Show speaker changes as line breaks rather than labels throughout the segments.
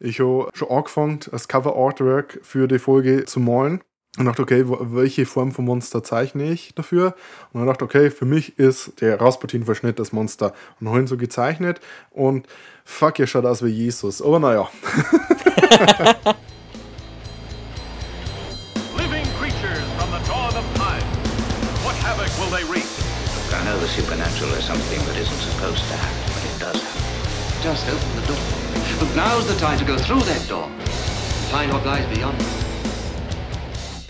Ich habe schon angefangen, das Cover Artwork für die Folge zu malen. Und dachte, okay, welche Form von Monster zeichne ich dafür? Und dann dachte, okay, für mich ist der Rasputin-Verschnitt das Monster. Und habe ihn so gezeichnet und fuck, er schaut aus wie Jesus. Aber naja. Living creatures from the dawn of time. What havoc will they wreak? I know the supernatural is something that isn't supposed to happen, but it does happen. Just open the door. But now's the time to go through that door find what lies beyond.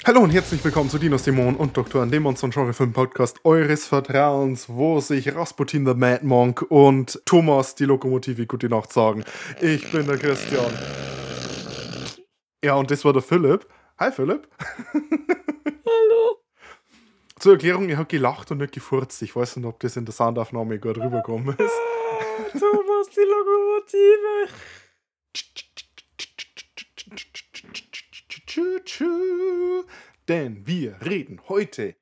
Hallo und herzlich willkommen zu Dinos Dämonen und dem Monster- und Genre-Film-Podcast eures Vertrauens, wo sich Rasputin the Mad Monk und Thomas die Lokomotive Gute Nacht sagen. Ich bin der Christian. Ja, und das war der Philipp. Hi Philipp.
Hallo.
Zur Erklärung, ich habe gelacht und nicht gefurzt. Ich weiß nicht, ob das in der Soundaufnahme gut rübergekommen ist.
Thomas, die Lokomotive.
Denn wir reden heute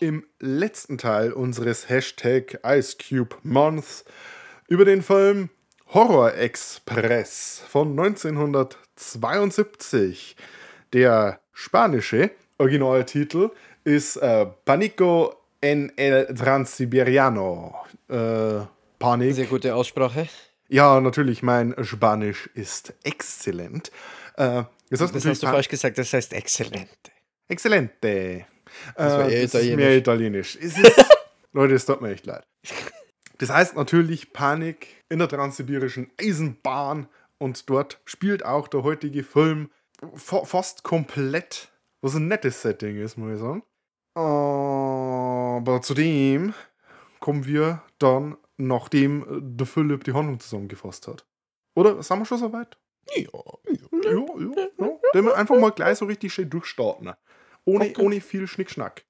im letzten Teil unseres Hashtag Ice Cube Month über den Film Horror Express von 1972. Der spanische Originaltitel ist äh, Panico en el Transiberiano. Äh, Panik.
Sehr gute Aussprache.
Ja, natürlich, mein Spanisch ist exzellent.
Äh, das, das hast du falsch gesagt, das heißt exzellente.
Exzellente.
Das, war
äh,
das
ist mehr italienisch. Ist, Leute, es tut mir echt leid. Das heißt natürlich Panik in der transsibirischen Eisenbahn und dort spielt auch der heutige Film fast komplett, was ein nettes Setting ist, muss ich sagen. Aber zudem kommen wir dann, nachdem der Philipp die Handlung zusammengefasst hat. Oder sind wir schon soweit?
Ja,
ja, ja. ja. Dann einfach mal gleich so richtig schön durchstarten. Ohne, okay. ohne viel Schnickschnack.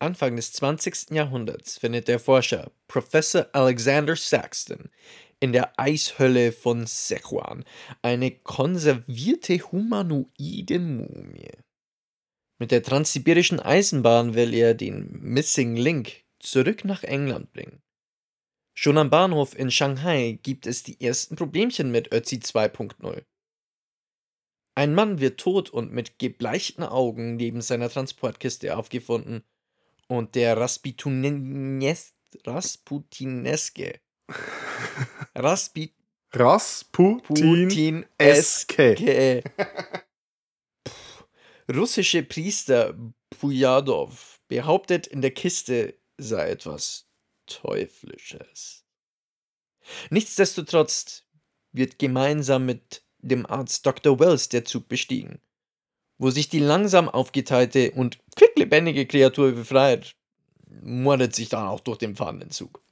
Anfang des 20. Jahrhunderts findet der Forscher Professor Alexander Saxton in der Eishölle von Sichuan eine konservierte humanoide Mumie. Mit der transsibirischen Eisenbahn will er den Missing Link zurück nach England bringen. Schon am Bahnhof in Shanghai gibt es die ersten Problemchen mit Ötzi 2.0. Ein Mann wird tot und mit gebleichten Augen neben seiner Transportkiste aufgefunden. Und der Rasputines Rasputineske.
Raspi Rasputineske.
Russische Priester Pujadov behauptet, in der Kiste sei etwas Teuflisches. Nichtsdestotrotz wird gemeinsam mit dem Arzt Dr. Wells der Zug bestiegen, wo sich die langsam aufgeteilte und quicklebendige Kreatur befreit, mordet sich dann auch durch den fahrenden Zug.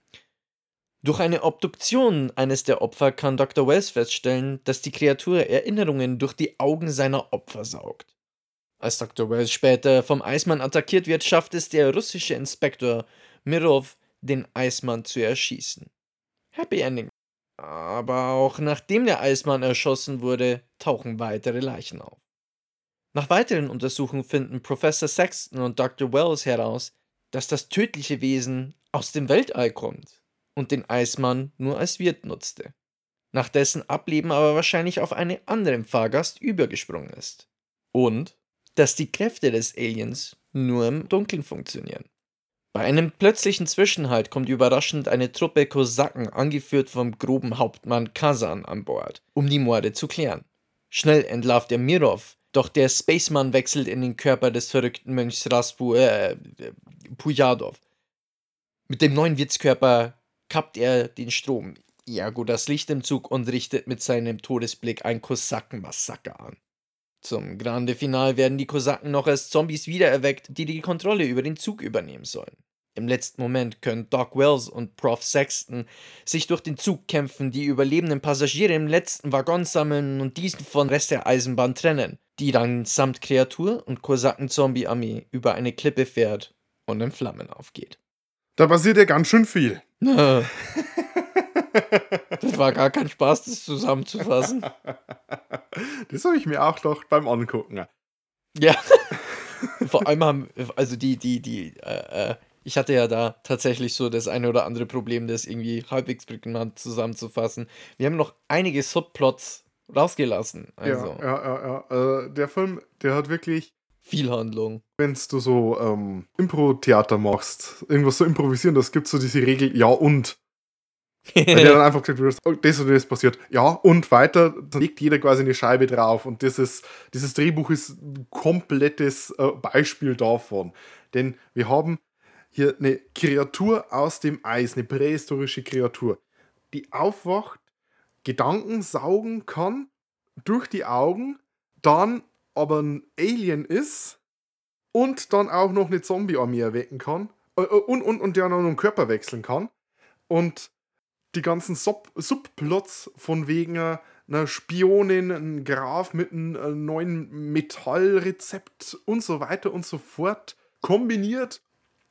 Durch eine Obduktion eines der Opfer kann Dr. Wells feststellen, dass die Kreatur Erinnerungen durch die Augen seiner Opfer saugt. Als Dr. Wells später vom Eismann attackiert wird, schafft es der russische Inspektor Mirov, den Eismann zu erschießen. Happy Ending. Aber auch nachdem der Eismann erschossen wurde, tauchen weitere Leichen auf. Nach weiteren Untersuchungen finden Professor Sexton und Dr. Wells heraus, dass das tödliche Wesen aus dem Weltall kommt und den Eismann nur als Wirt nutzte, nach dessen Ableben aber wahrscheinlich auf einen anderen Fahrgast übergesprungen ist. Und dass die Kräfte des Aliens nur im Dunkeln funktionieren. Bei einem plötzlichen Zwischenhalt kommt überraschend eine Truppe Kosaken, angeführt vom groben Hauptmann Kazan, an Bord, um die Morde zu klären. Schnell entlarvt er Mirov, doch der Spaceman wechselt in den Körper des verrückten Mönchs Raspu, äh, Pujadov. Mit dem neuen Wirtskörper kappt er den Strom, ergo das Licht im Zug und richtet mit seinem Todesblick ein Kosakenmassaker an. Zum Grande Final werden die Kosaken noch als Zombies wiedererweckt, die die Kontrolle über den Zug übernehmen sollen. Im letzten Moment können Doc Wells und Prof. Sexton sich durch den Zug kämpfen, die überlebenden Passagiere im letzten Waggon sammeln und diesen von Rest der Eisenbahn trennen, die dann samt Kreatur und Kosaken-Zombie-Armee über eine Klippe fährt und in Flammen aufgeht.
Da passiert ja ganz schön viel.
das war gar kein Spaß, das zusammenzufassen.
Das habe ich mir auch noch beim Angucken.
Ja. Vor allem haben, also die, die, die, äh, äh ich hatte ja da tatsächlich so das eine oder andere Problem, das irgendwie halbwegs prägnant zusammenzufassen. Wir haben noch einige Subplots rausgelassen. Also.
Ja, ja, ja. ja. Äh, der Film, der hat wirklich
viel Handlung.
Wenn du so ähm, Impro-Theater machst, irgendwas so improvisieren, das gibt so diese Regel, ja und. Weil der dann einfach gesagt wird, oh, das und das passiert. Ja, und weiter, dann legt jeder quasi eine Scheibe drauf. Und ist, dieses Drehbuch ist ein komplettes äh, Beispiel davon. Denn wir haben hier eine Kreatur aus dem Eis, eine prähistorische Kreatur, die aufwacht, Gedanken saugen kann, durch die Augen, dann aber ein Alien ist und dann auch noch eine Zombie-Armee erwecken kann äh, äh, und, und, und der noch einen Körper wechseln kann. Und die ganzen Sub Subplots von wegen einer Spionin, ein Graf mit einem äh, neuen Metallrezept und so weiter und so fort kombiniert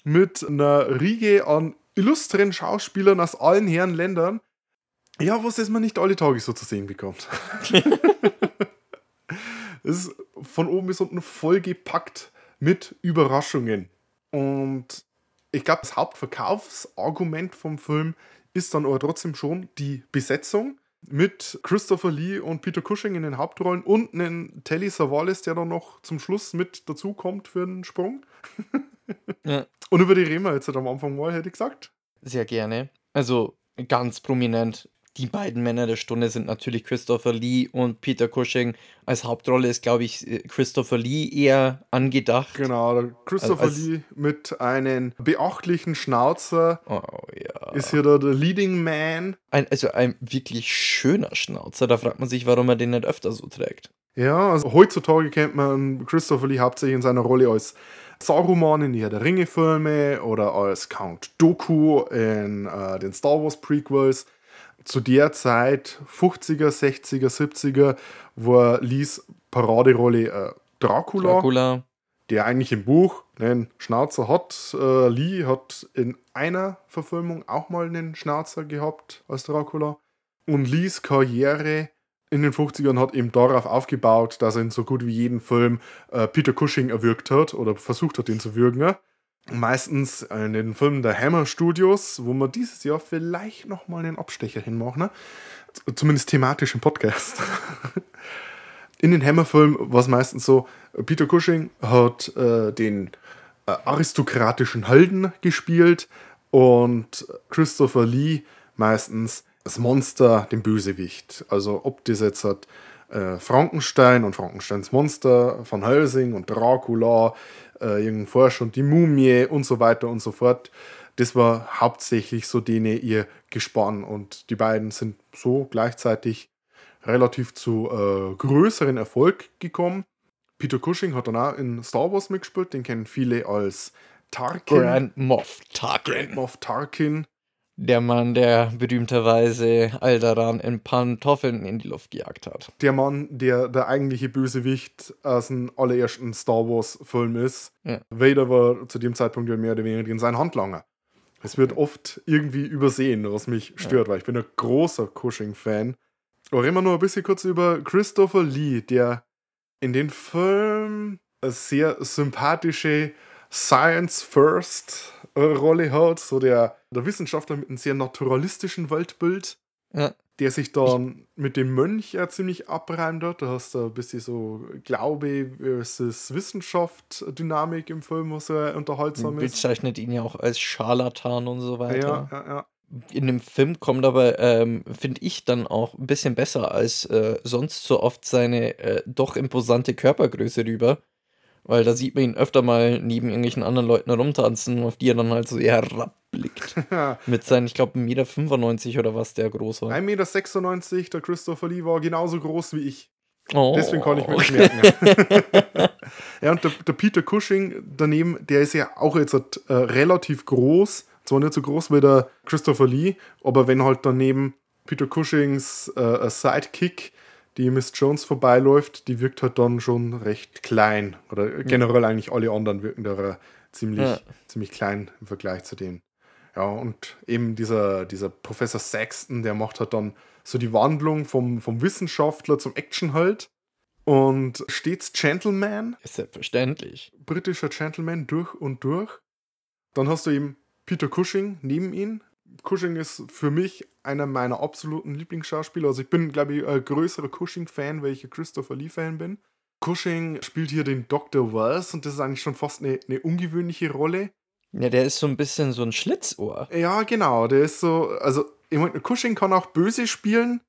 mit einer Riege an illustren Schauspielern aus allen Herrenländern. Ja, was ist man nicht alle Tage so zu sehen bekommt. es ist von oben bis unten vollgepackt mit Überraschungen. Und ich glaube, das Hauptverkaufsargument vom Film ist dann aber trotzdem schon die Besetzung mit Christopher Lee und Peter Cushing in den Hauptrollen und einen Telly Savalas, der dann noch zum Schluss mit dazukommt für einen Sprung. ja. Und über die reden wir jetzt halt am Anfang mal, hätte ich gesagt.
Sehr gerne. Also ganz prominent die beiden Männer der Stunde sind natürlich Christopher Lee und Peter Cushing. Als Hauptrolle ist, glaube ich, Christopher Lee eher angedacht.
Genau, Christopher als, Lee mit einem beachtlichen Schnauzer
oh, ja.
ist hier der, der Leading Man.
Ein, also ein wirklich schöner Schnauzer. Da fragt man sich, warum er den nicht öfter so trägt.
Ja, also heutzutage kennt man Christopher Lee hauptsächlich in seiner Rolle als Saruman in die Herr der Ringe-Filme oder als Count Doku in äh, den Star Wars Prequels zu der Zeit, 50er, 60er, 70er, war Lees Paraderolle äh, Dracula,
Dracula,
der eigentlich im Buch einen Schnauzer hat. Äh, Lee hat in einer Verfilmung auch mal einen Schnauzer gehabt als Dracula. Und Lees Karriere in den 50ern hat eben darauf aufgebaut, dass er in so gut wie jedem Film äh, Peter Cushing erwürgt hat oder versucht hat, ihn zu würgen meistens in den Filmen der Hammer Studios, wo wir dieses Jahr vielleicht nochmal einen Abstecher hinmachen. Ne? Zumindest thematisch im Podcast. In den Hammer-Filmen war es meistens so, Peter Cushing hat äh, den äh, aristokratischen Helden gespielt und Christopher Lee meistens das Monster, den Bösewicht. Also ob das jetzt hat äh, Frankenstein und Frankensteins Monster, Van Helsing und Dracula, äh, irgendein Forscher und die Mumie und so weiter und so fort. Das war hauptsächlich so denen ihr Gespann und die beiden sind so gleichzeitig relativ zu äh, größeren Erfolg gekommen. Peter Cushing hat dann auch in Star Wars mitgespielt, den kennen viele als Tarkin.
Grand Moff Tarkin.
Grand Moff Tarkin.
Der Mann, der berühmterweise Alderan in Pantoffeln in die Luft gejagt hat.
Der Mann, der der eigentliche Bösewicht aus dem allerersten Star Wars-Film ist. Ja. Vader war zu dem Zeitpunkt ja mehr oder weniger sein Handlanger. Es wird oft irgendwie übersehen, was mich stört, ja. weil ich bin ein großer Cushing-Fan. Aber immer nur ein bisschen kurz über Christopher Lee, der in den Film eine sehr sympathische Science First Rolle hat, so der, der Wissenschaftler mit einem sehr naturalistischen Weltbild,
ja.
der sich dann mit dem Mönch ja ziemlich abreimt hat. Da hast du ein bisschen so Glaube versus Wissenschaft Dynamik im Film, was sehr unterhaltsam ist.
Bezeichnet ihn ja auch als Scharlatan und so weiter.
Ja, ja, ja.
In dem Film kommt aber, ähm, finde ich, dann auch ein bisschen besser als äh, sonst so oft seine äh, doch imposante Körpergröße rüber. Weil da sieht man ihn öfter mal neben irgendwelchen anderen Leuten herumtanzen, auf die er dann halt so eher herabblickt. Mit seinen, ich glaube, 1,95 Meter oder was der groß war.
1,96 Meter, der Christopher Lee war genauso groß wie ich.
Oh.
Deswegen kann ich mir das merken. ja, und der, der, Peter Cushing daneben, der ist ja auch jetzt äh, relativ groß. Zwar nicht so groß wie der Christopher Lee, aber wenn halt daneben Peter Cushings äh, Sidekick die Miss Jones vorbeiläuft, die wirkt halt dann schon recht klein. Oder generell mhm. eigentlich alle anderen wirken da ziemlich, ja. ziemlich klein im Vergleich zu denen. Ja, und eben dieser, dieser Professor Saxton, der macht halt dann so die Wandlung vom, vom Wissenschaftler zum Action halt. Und stets Gentleman.
Ist selbstverständlich.
Britischer Gentleman durch und durch. Dann hast du eben Peter Cushing neben ihm Cushing ist für mich einer meiner absoluten Lieblingsschauspieler. Also ich bin, glaube ich, ein größerer Cushing-Fan, weil ich ein Christopher Lee-Fan bin. Cushing spielt hier den Dr. Wells und das ist eigentlich schon fast eine, eine ungewöhnliche Rolle.
Ja, der ist so ein bisschen so ein Schlitzohr.
Ja, genau. Der ist so, also ich meine, Cushing kann auch böse spielen.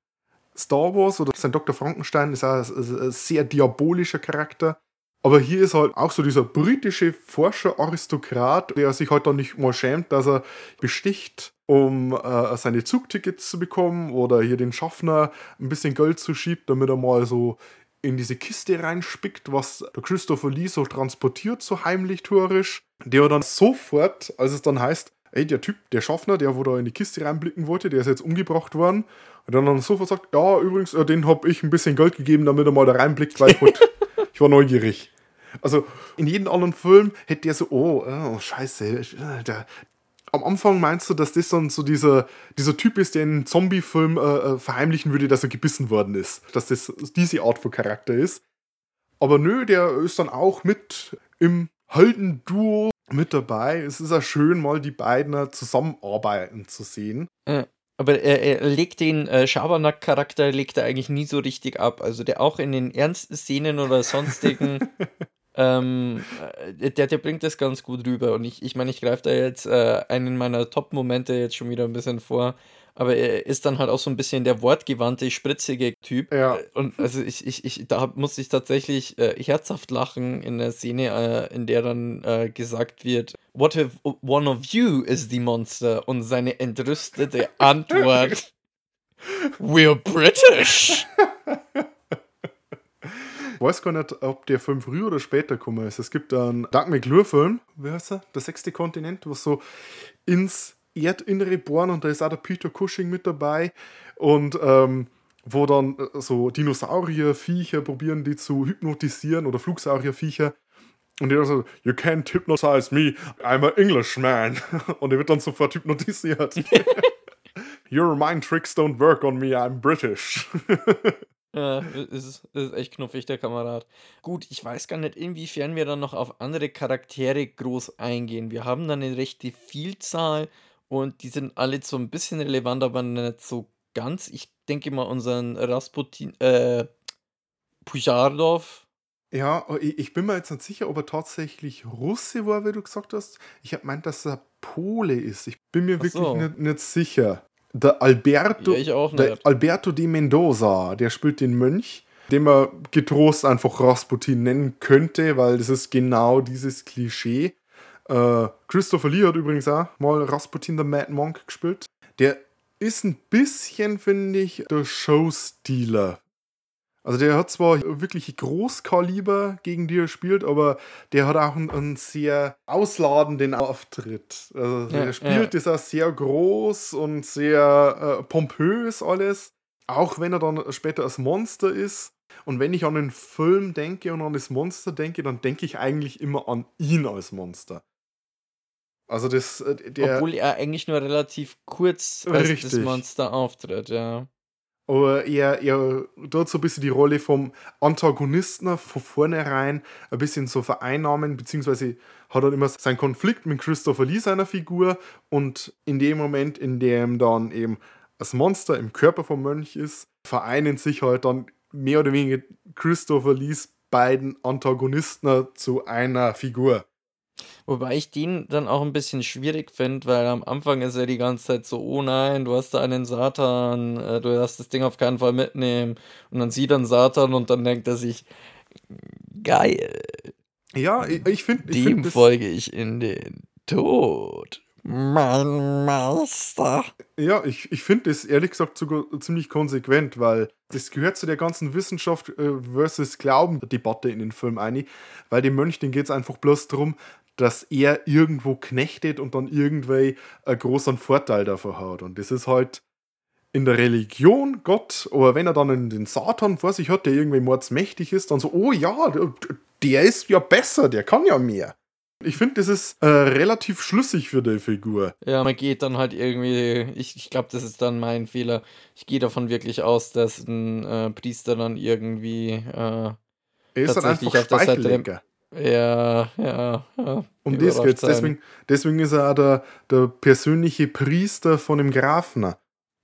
Star Wars oder sein Dr. Frankenstein ist auch ein, ein sehr diabolischer Charakter. Aber hier ist halt auch so dieser britische Forscher-Aristokrat, der sich halt dann nicht mal schämt, dass er besticht, um äh, seine Zugtickets zu bekommen oder hier den Schaffner ein bisschen Geld zu schiebt, damit er mal so in diese Kiste reinspickt, was der Christopher Lee so transportiert, so heimlich tourisch. Der dann sofort, als es dann heißt, ey, der Typ, der Schaffner, der wo da in die Kiste reinblicken wollte, der ist jetzt umgebracht worden. Und dann dann sofort sagt, ja, übrigens, äh, den habe ich ein bisschen Geld gegeben, damit er mal da reinblickt, weil ich, war neugierig. Also in jedem anderen Film hätte der so, oh, oh scheiße, der, am Anfang meinst du, dass das dann so dieser, dieser Typ ist, der in einem Zombie-Film äh, äh, verheimlichen würde, dass er gebissen worden ist. Dass das diese Art von Charakter ist. Aber nö, der ist dann auch mit im Heldenduo mit dabei. Es ist ja schön, mal die beiden zusammenarbeiten zu sehen.
Aber er, er legt den äh, Schabernack-Charakter legt er eigentlich nie so richtig ab. Also der auch in den ernsten Szenen oder sonstigen Ähm, äh, der, der bringt das ganz gut rüber. Und ich, ich meine, ich greife da jetzt äh, einen meiner Top-Momente jetzt schon wieder ein bisschen vor. Aber er ist dann halt auch so ein bisschen der wortgewandte, spritzige Typ.
Ja.
Und also ich, ich, ich da musste ich tatsächlich äh, herzhaft lachen in der Szene, äh, in der dann äh, gesagt wird, What if one of you is the monster? Und seine entrüstete Antwort, We're British.
Ich weiß gar nicht, ob der Film früher oder später gekommen ist. Es gibt einen Doug McClure-Film, wie heißt er? Der sechste Kontinent, was so ins Erdinnere bohren und da ist auch der Peter Cushing mit dabei. Und ähm, wo dann äh, so Dinosaurierviecher probieren, die zu hypnotisieren oder Flugsaurierviecher. Und der so, you can't hypnotize me, I'm an Englishman. Und er wird dann sofort hypnotisiert. Your mind tricks don't work on me, I'm British.
Ja, ist, ist echt knuffig, der Kamerad. Gut, ich weiß gar nicht, inwiefern wir dann noch auf andere Charaktere groß eingehen. Wir haben dann eine rechte Vielzahl und die sind alle so ein bisschen relevant, aber nicht so ganz. Ich denke mal, unseren Rasputin, äh, Pujardov.
Ja, oh, ich bin mir jetzt nicht sicher, ob er tatsächlich Russe war, wie du gesagt hast. Ich habe meint, dass er Pole ist. Ich bin mir wirklich
so.
nicht, nicht sicher der Alberto,
Ja,
der. Alberto de Mendoza, der spielt den Mönch, den man getrost einfach Rasputin nennen könnte, weil das ist genau dieses Klischee. Äh, Christopher Lee hat übrigens auch mal Rasputin the Mad Monk gespielt. Der ist ein bisschen, finde ich, der Showstealer. Also der hat zwar wirklich Großkaliber, gegen die er spielt, aber der hat auch einen, einen sehr ausladenden Auftritt. Also
Ja,
der spielt ist auch sehr groß und sehr äh, pompös alles. Auch wenn er dann später als Monster ist. Und wenn ich an den Film denke und an das Monster denke, dann denke ich eigentlich immer an ihn als Monster. Also das, äh, der,
Obwohl er eigentlich nur relativ kurz als das
Richtig.
Monster auftritt, ja.
Aber er, er dort so ein bisschen die Rolle vom Antagonisten von vornherein ein bisschen so vereinnahmen, beziehungsweise hat er immer seinen Konflikt mit Christopher Lee, seiner Figur, und in dem Moment, in dem dann eben das Monster im Körper vom Mönch ist, vereinen sich halt dann mehr oder weniger Christopher Lees beiden Antagonisten zu einer Figur.
Wobei ich den dann auch ein bisschen schwierig finde, weil am Anfang ist er die ganze Zeit so, oh nein, du hast da einen Satan, äh, du darfst das Ding auf keinen Fall mitnehmen. Und dann sieht er einen Satan und dann denkt er sich, geil,
Ja, ich, ich finde. Ich
dem
find das-
folge ich in den Tod. Mein Meister.
Ja, ich, ich finde das ehrlich gesagt sogar ziemlich konsequent, weil das gehört zu der ganzen Wissenschaft äh, versus Glauben-Debatte in den Film ein, weil dem Mönch, den geht es einfach bloß darum, dass er irgendwo knechtet und dann irgendwie einen großen Vorteil davon hat. Und das ist halt in der Religion Gott, aber wenn er dann den Satan vor sich hat, der irgendwie mordsmächtig ist, dann so, oh ja, der, ist ja besser, der kann ja mehr. Ich finde, das ist äh, relativ schlüssig für die Figur.
Ja, man geht dann halt irgendwie, ich, ich glaube, das ist dann mein Fehler. Ich gehe davon wirklich aus, dass ein äh, Priester dann irgendwie, äh,
Er ist dann
Tatsächlich
einfach
auf der Seite der-. Ja, ja, ja.
Um das geht's.
sein.
Deswegen, deswegen ist er auch der, der persönliche Priester von dem Grafen.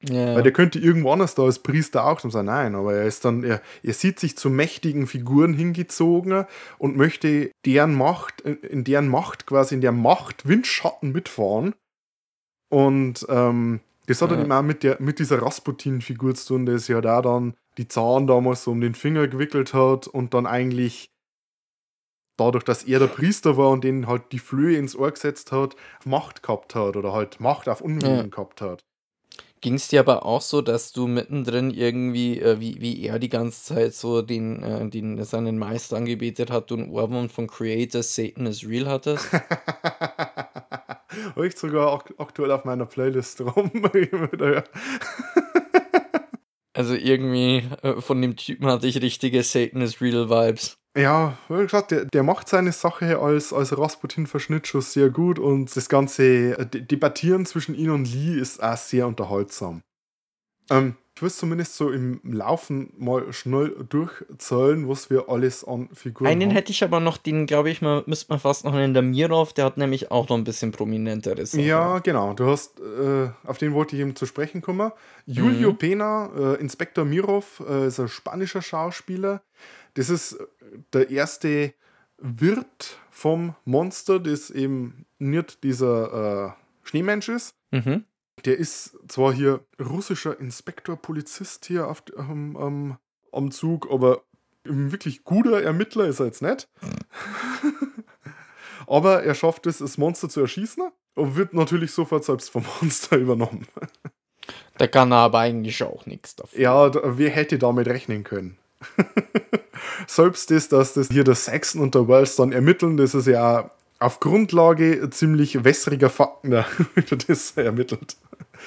Ja.
Weil der könnte irgendwo anders da als Priester auch sein. Nein, aber er ist dann, er, er sieht sich zu mächtigen Figuren hingezogen und möchte deren Macht, in, in deren Macht, quasi in der Macht Windschatten mitfahren. Und ähm, das hat
Ja.
dann eben auch mit, der, mit dieser Rasputin-Figur zu tun, der sich ja da dann die Zahn damals so um den Finger gewickelt hat und dann eigentlich dadurch, dass er der Priester war und den halt die Flöhe ins Ohr gesetzt hat, Macht gehabt hat oder halt Macht auf Unwillen
Ja.
gehabt hat.
Ging es dir aber auch so, dass du mittendrin irgendwie, äh, wie, wie er die ganze Zeit so den, äh, den seinen Meister angebetet hat und Ohrwurm von Creator Satan is Real hattest?
Habe ich sogar ak aktuell auf meiner Playlist rum.
Also irgendwie äh, von dem Typen hatte ich richtige Satan is Real Vibes.
Ja, wie gesagt, der, der macht seine Sache als, als Rasputin-Verschnitt schon sehr gut und das ganze äh, De Debattieren zwischen ihm und Lee ist auch sehr unterhaltsam. Ähm, ich will zumindest so im Laufen mal schnell durchzählen, was wir alles an Figuren
Einen
haben.
hätte ich aber noch, den glaube ich mal, müsste man fast noch nennen, der Mirov, der hat nämlich auch noch ein bisschen prominenteres.
Ja, genau. Du hast, äh, auf den wollte ich eben zu sprechen kommen. Julio
Mhm.
Pena, äh, Inspektor Mirov, äh, ist ein spanischer Schauspieler. Das ist äh, der erste Wirt vom Monster, das eben nicht dieser äh, Schneemensch ist.
Mhm.
Der ist zwar hier russischer Inspektor, Polizist hier auf, am- am- am Zug, aber ein wirklich guter Ermittler ist er jetzt nicht. aber er schafft es, das Monster zu erschießen und wird natürlich sofort selbst vom Monster übernommen.
Da kann er aber eigentlich auch nichts dafür.
Ja, wer hätte damit rechnen können? Selbst das, dass das hier der Saxon und der Wells dann ermitteln, das ist ja auf Grundlage ziemlich wässriger Fakten, da wird das ermittelt.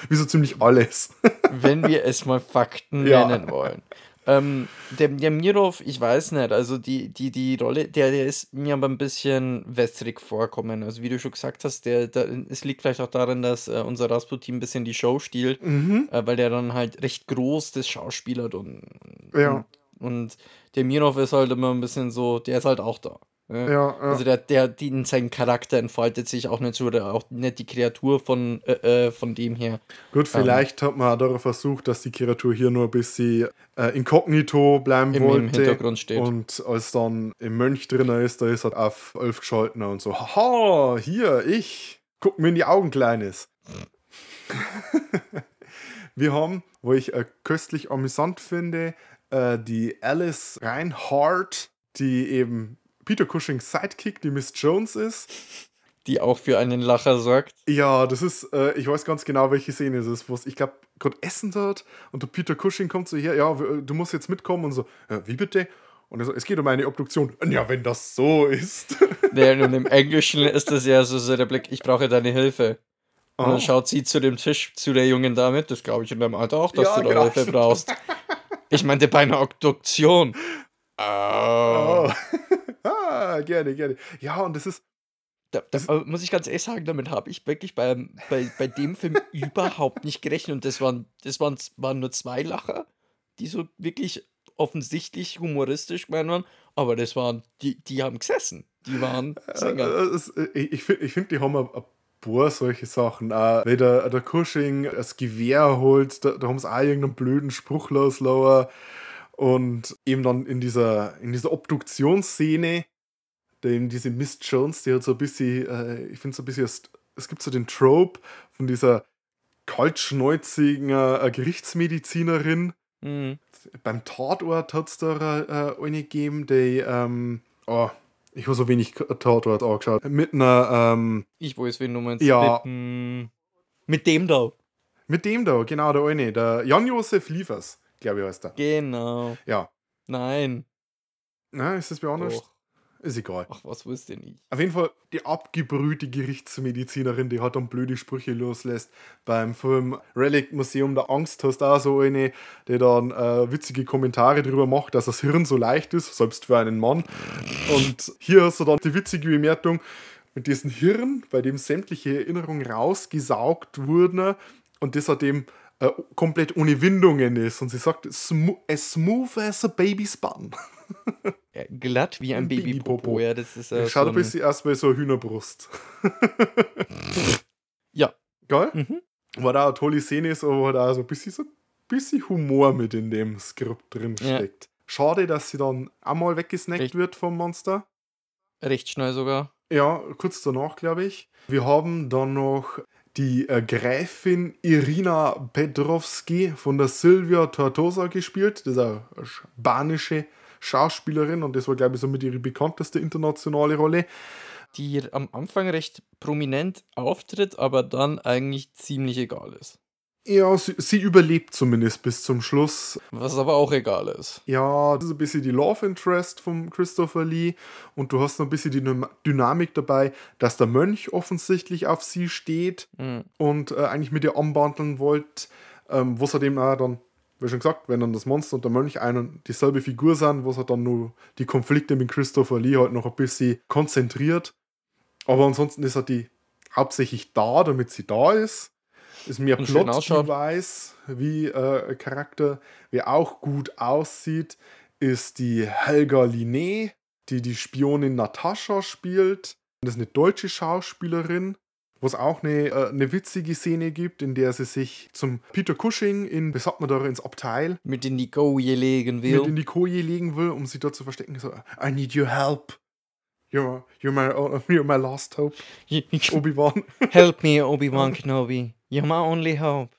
Wie so ziemlich alles.
wenn wir es mal Fakten
Ja.
nennen wollen. Ähm, der, der Mirov, ich weiß nicht, also die, die, die Rolle, der, der ist mir aber ein bisschen wässrig vorkommen. Also wie du schon gesagt hast, der, der, es liegt vielleicht auch daran, dass äh, unser Rasputin ein bisschen die Show stiehlt,
Mhm.
äh, weil der dann halt recht groß das schauspielert und,
Ja.
und, und der Mirov ist halt immer ein bisschen so, der ist halt auch da. ne?
Ja, ja.
Also der, der, die, sein Charakter entfaltet sich auch nicht so, oder auch nicht die Kreatur von, äh, äh, von dem her.
Gut, vielleicht hat man auch darauf versucht, dass die Kreatur hier nur ein bisschen äh, inkognito bleiben
Im- im
wollte.
Hintergrund steht.
Und als dann im Mönch drin ist, da ist er auf elf geschalten und so, haha, hier, ich, guck mir in die Augen, Kleines. Wir haben, wo ich äh, köstlich amüsant finde, äh, die Alice Reinhardt, die eben Peter Cushings Sidekick, die Miss Jones ist.
Die auch für einen Lacher sorgt.
Ja, das ist, äh, ich weiß ganz genau, welche Szene es ist, wo es, ich glaube, gerade Essen dort und der Peter Cushing kommt so her, ja, du musst jetzt mitkommen und so, ja, wie bitte? Und er so, es geht um eine Obduktion. Ja, wenn das so ist.
Während und im Englischen ist das ja so, so der Blick, ich brauche deine Hilfe. Und
Oh.
dann schaut sie zu dem Tisch, zu der jungen Dame, das glaube ich in deinem Alter auch, dass
Ja,
du da
genau.
Hilfe brauchst. Ich meinte bei einer Obduktion. Oh.
Oh. ah, gerne, gerne. Ja, und das ist,
Da, da, muss ich ganz ehrlich sagen, damit habe ich wirklich bei, bei, bei dem Film überhaupt nicht gerechnet. Und das waren, das waren, waren nur zwei Lacher, die so wirklich offensichtlich humoristisch gemeint waren. Aber das waren, die, die haben gesessen. Die waren
äh,
Sänger.
äh, äh, ich, ich finde, ich find, die haben ein, paar solche Sachen. Auch wenn der, der Cushing das Gewehr holt, da, da haben sie auch irgendeinen blöden Spruch loslauer. Und eben dann in dieser, in dieser Obduktionsszene, da eben diese Miss Jones, die hat so ein bisschen, äh, ich finde so ein bisschen, es, es gibt so den Trope von dieser kaltschnäuzigen äh, Gerichtsmedizinerin.
Mhm.
Beim Tatort hat es da äh, eine gegeben, die, ähm, oh, ich habe so wenig Tatort angeschaut, mit einer, ähm,
Ich weiß, wen du meinst.
Ja.
Mit, mit dem da.
mit dem da, genau, der eine, der Jan-Josef Liefers, glaube ich heißt der.
Genau.
Ja.
Nein.
Na, ist das wer anders?
Doch.
Ist egal.
Ach, was wusste ich?
Auf jeden Fall die abgebrühte Gerichtsmedizinerin, die hat dann blöde Sprüche loslässt. Beim Film Relic Museum der Angst hast du auch so eine, die dann äh, witzige Kommentare darüber macht, dass das Hirn so leicht ist, selbst für einen Mann. Und hier hast du dann die witzige Bemerkung, mit diesem Hirn, bei dem sämtliche Erinnerungen rausgesaugt wurden und das hat dem äh, komplett ohne Windungen ist. Und sie sagt, "Smo- as smooth as a baby's bun.
Ja, glatt wie ein,
Ein
Babypopo.
Babypopo.
Ja, das ist äh,
Schaut
so
ein bisschen wie so Hühnerbrust.
Ja.
Geil?
Mhm.
War da eine tolle Szene ist, aber da so ein bisschen, so bisschen Humor mit in dem Skript drin
Ja.
steckt. Schade, dass sie dann einmal weggesnackt
Echt?
wird vom Monster.
Recht schnell sogar.
Ja, kurz danach, glaube ich. Wir haben dann noch die äh, Gräfin Irina Petrovski von der Silvia Tortosa gespielt. Das ist eine spanische Schauspielerin und das war, glaube ich, somit ihre bekannteste internationale Rolle.
Die am Anfang recht prominent auftritt, aber dann eigentlich ziemlich egal ist.
Ja, sie, sie überlebt zumindest bis zum Schluss.
Was aber auch egal ist.
Ja, das ist ein bisschen die Love Interest von Christopher Lee und du hast noch ein bisschen die Dynam- Dynamik dabei, dass der Mönch offensichtlich auf sie steht
Mhm.
und äh, eigentlich mit ihr anbandeln wollt, ähm, was er dem auch dann, wie schon gesagt, wenn dann das Monster und der Mönch ein und dieselbe Figur sind, was er dann nur die Konflikte mit Christopher Lee halt noch ein bisschen konzentriert. Aber ansonsten ist er die hauptsächlich da, damit sie da ist. Ist mehr. Plot-Device wie äh, Charakter. Wer auch gut aussieht, ist die Helga Linné, die die Spionin Natascha spielt. Das ist eine deutsche Schauspielerin, wo es auch eine, äh, eine witzige Szene gibt, in der sie sich zum Peter Cushing in, wie sagt man da, ins Abteil
Mit in die Koje legen will.
mit in die Koje legen will, um sie dort zu verstecken. So, I need your help. You're, you're, my, you're my last hope, Obi-Wan.
Help me, Obi-Wan Kenobi. You're my only hope.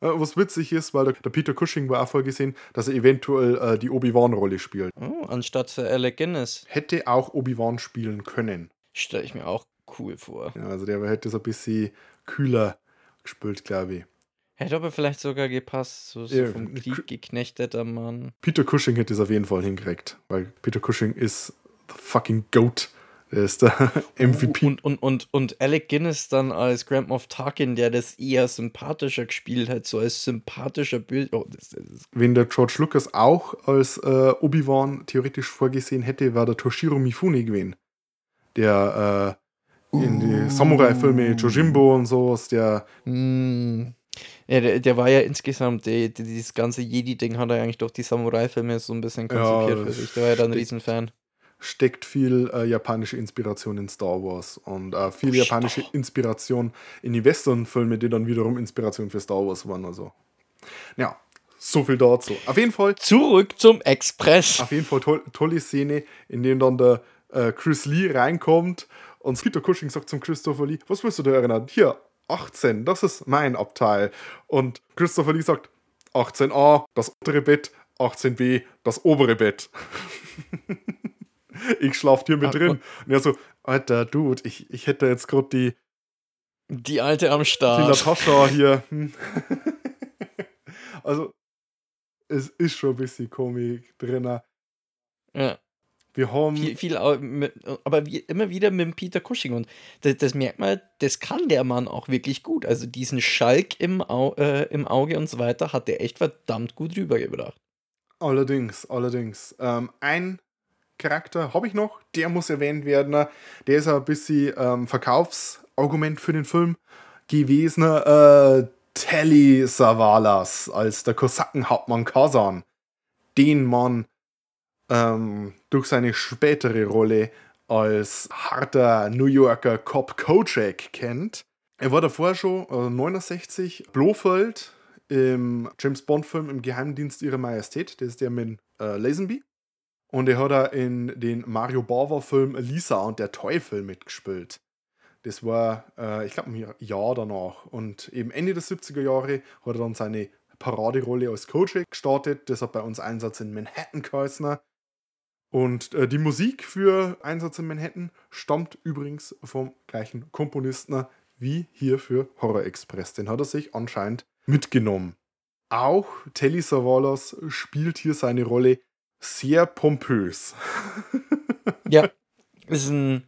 Äh, Was witzig ist, weil der, der Peter Cushing war auch vorgesehen, dass er eventuell äh, die Obi-Wan-Rolle spielt.
Oh, anstatt für Alec Guinness.
Hätte auch Obi-Wan spielen können.
Stelle ich mir auch cool vor.
Ja, also der hätte so ein bisschen kühler gespielt, glaube ich.
Hätte aber vielleicht sogar gepasst. So, so
Ja,
vom Krieg geknechteter Mann.
Peter Cushing hätte es auf jeden Fall hingekriegt, weil Peter Cushing ist the fucking GOAT. Der ist der MVP.
Und, und, und, und Alec Guinness dann als Grand Moff Tarkin, der das eher sympathischer gespielt hat, so als sympathischer Bild. Oh, das, das ist
Wenn der George Lucas auch als äh, Obi-Wan theoretisch vorgesehen hätte, war der Toshiro Mifune gewesen. Der äh, in die Samurai-Filme Jojimbo und sowas, der
Mm. Ja, der, der war ja insgesamt, der, der, dieses ganze Jedi-Ding hat er eigentlich durch die Samurai-Filme so ein bisschen
Ja,
konzipiert für
das
sich. Der war ja dann ein Riesenfan.
steckt viel äh, japanische Inspiration in Star Wars und äh, viel japanische Inspiration in die Western-Filme, die dann wiederum Inspiration für Star Wars waren. Also, ja, so viel dazu. Auf jeden Fall,
Zurück zum Express.
auf jeden Fall toll, tolle Szene, in dem dann der äh, Chris Lee reinkommt und Peter Cushing sagt zum Christopher Lee, was willst du da erinnern? Hier, 18, das ist mein Abteil. Und Christopher Lee sagt, 18a, das untere Bett, 18b, das obere Bett. ich schlaf hier mit
Ah,
drin.
und-
er so, Alter, Dude, ich, ich hätte jetzt gerade die,
Die alte am
die
Start.
Natascha hier. Hm. also, es ist schon ein bisschen Komik drin.
Ja.
Wir haben.
Viel, viel, aber wie, immer wieder mit Peter Cushing. Und das, das merkt man, das kann der Mann auch wirklich gut. Also diesen Schalk im, Au, äh, im Auge und so weiter hat der echt verdammt gut rübergebracht.
Allerdings, allerdings. Ähm, ein Charakter habe ich noch, der muss erwähnt werden. Der ist ein bisschen ähm, Verkaufsargument für den Film gewesen. Äh, Telly Savalas als der Kosakenhauptmann Kazan. Den man ähm, durch seine spätere Rolle als harter New Yorker Cop Kojak kennt. Er war davor schon äh, 69 Blofeld im James Bond-Film im Geheimdienst ihrer Majestät. Das ist der mit äh, Lazenby. Und er hat auch in den Mario Bava-Film Lisa und der Teufel mitgespielt. Das war, äh, ich glaube, ein Jahr danach. Und eben Ende der 70er Jahre hat er dann seine Paraderolle als Kojak gestartet. Das hat bei uns Einsatz in Manhattan geheißen. Und äh, die Musik für Einsatz in Manhattan stammt übrigens vom gleichen Komponisten wie hier für Horror Express. Den hat er sich anscheinend mitgenommen. Auch Telly Savalas spielt hier seine Rolle sehr pompös.
Ja, ist ein,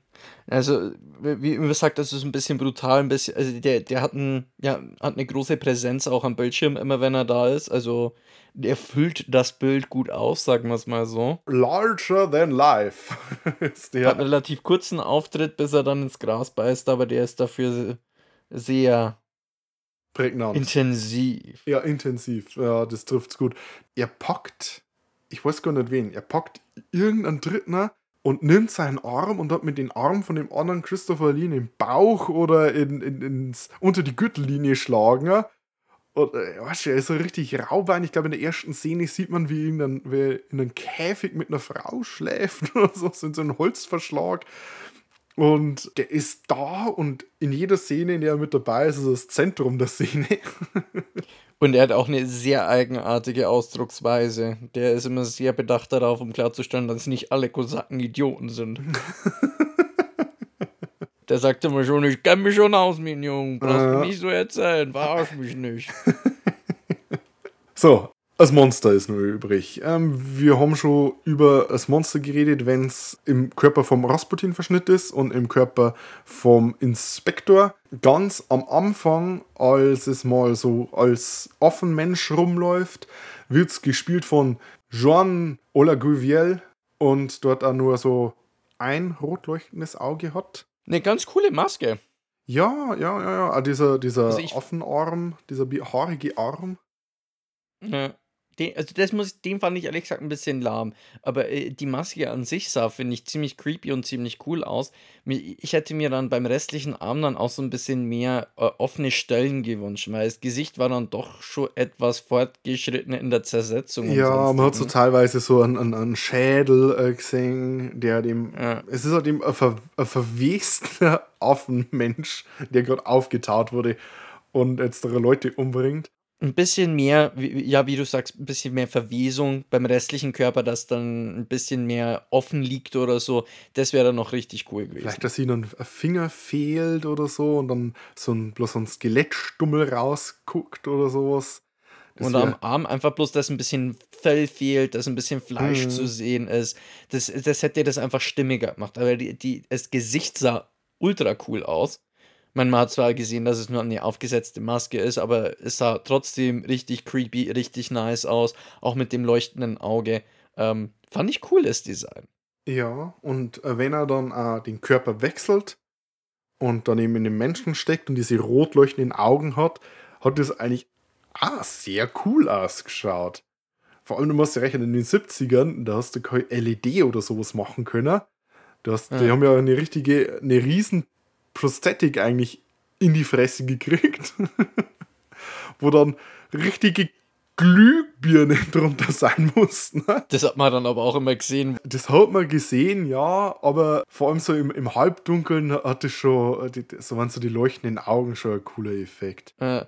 also wie immer sagt, das ist ein bisschen brutal, ein bisschen, also der, der hat, ein, ja, hat eine große Präsenz auch am Bildschirm, immer wenn er da ist. Also der füllt das Bild gut aus, sagen wir es mal so.
Larger than life ist
Er hat einen
der.
relativ kurzen Auftritt, bis er dann ins Gras beißt, aber der ist dafür sehr
Prägnant.
intensiv.
ja, intensiv. Ja, das trifft's gut. Er packt ich weiß gar nicht wen, er packt irgendeinen Dritten und nimmt seinen Arm und hat mit dem Arm von dem anderen Christopher Lee in den Bauch oder in, in, ins, unter die Gürtellinie schlagen. Und äh, er ist so richtig raubein. Ich glaube, in der ersten Szene sieht man, wie ihn dann wie in einem Käfig mit einer Frau schläft oder so, so in so einem Holzverschlag. Und der ist da und in jeder Szene, in der er mit dabei ist, ist das Zentrum der Szene.
Und er hat auch eine sehr eigenartige Ausdrucksweise. Der ist immer sehr bedacht darauf, um klarzustellen, dass nicht alle Kosaken Idioten sind. Der sagt immer schon, ich kenne mich schon aus, mein Junge. Brauchst
Ja.
mir nicht so erzählen, verarsch mich nicht.
So, das Monster ist nur übrig. Ähm, wir haben schon über das Monster geredet, wenn es im Körper vom Rasputin verschnitt ist und im Körper vom Inspektor. Ganz am Anfang, als es mal so als Offenmensch rumläuft, wird es gespielt von Joan Olaguviel und dort auch nur so ein rot leuchtendes Auge hat.
Eine ganz coole Maske.
Ja, ja, ja, ja. Dieser, dieser
Also
Offenarm, dieser haarige Arm.
Ja. Den, also das muss, den fand ich ehrlich gesagt ein bisschen lahm. Aber äh, die Maske an sich sah, finde ich, ziemlich creepy und ziemlich cool aus. Ich hätte mir dann beim restlichen Arm dann auch so ein bisschen mehr äh, offene Stellen gewünscht, weil das Gesicht war dann doch schon etwas fortgeschritten in der Zersetzung.
Ja, man hat so
sonstigen.
teilweise so einen, einen, einen Schädel äh, gesehen, der dem.
Ja.
Es ist halt eben ein, ver, ein verwester Affenmensch, der gerade aufgetaut wurde und jetzt Leute umbringt.
Ein bisschen mehr, wie- ja, wie du sagst, ein bisschen mehr Verwesung beim restlichen Körper, dass dann ein bisschen mehr offen liegt oder so. Das wäre dann noch richtig cool gewesen.
Vielleicht, dass ihnen ein Finger fehlt oder so und dann so ein, bloß so ein Skelettstummel rausguckt oder sowas. Das
Und am Arm einfach bloß, dass ein bisschen Fell fehlt, dass ein bisschen Fleisch
Mhm.
zu sehen ist. Das, das hätte das einfach stimmiger gemacht. Aber die, die, das Gesicht sah ultra cool aus. Man hat zwar gesehen, dass es nur eine aufgesetzte Maske ist, aber es sah trotzdem richtig creepy, richtig nice aus. Auch mit dem leuchtenden Auge. Ähm, fand ich cool, das Design.
Ja, und äh, wenn er dann äh, den Körper wechselt und dann eben in den Menschen steckt und diese rot leuchtenden Augen hat, hat das eigentlich ah, sehr cool ausgeschaut. Vor allem, du musst ja rechnen, in den 70ern, da hast du kein LED oder sowas machen können. Du hast, Die
Ja.
haben ja eine richtige, eine riesen Prosthetik eigentlich in die Fresse gekriegt, wo dann richtige Glühbirnen drunter sein mussten. Ne?
Das hat man dann aber auch immer gesehen.
Das hat man gesehen, ja, aber vor allem so im, im Halbdunkeln hat es schon, so waren so die leuchtenden Augen schon ein cooler Effekt.
Äh,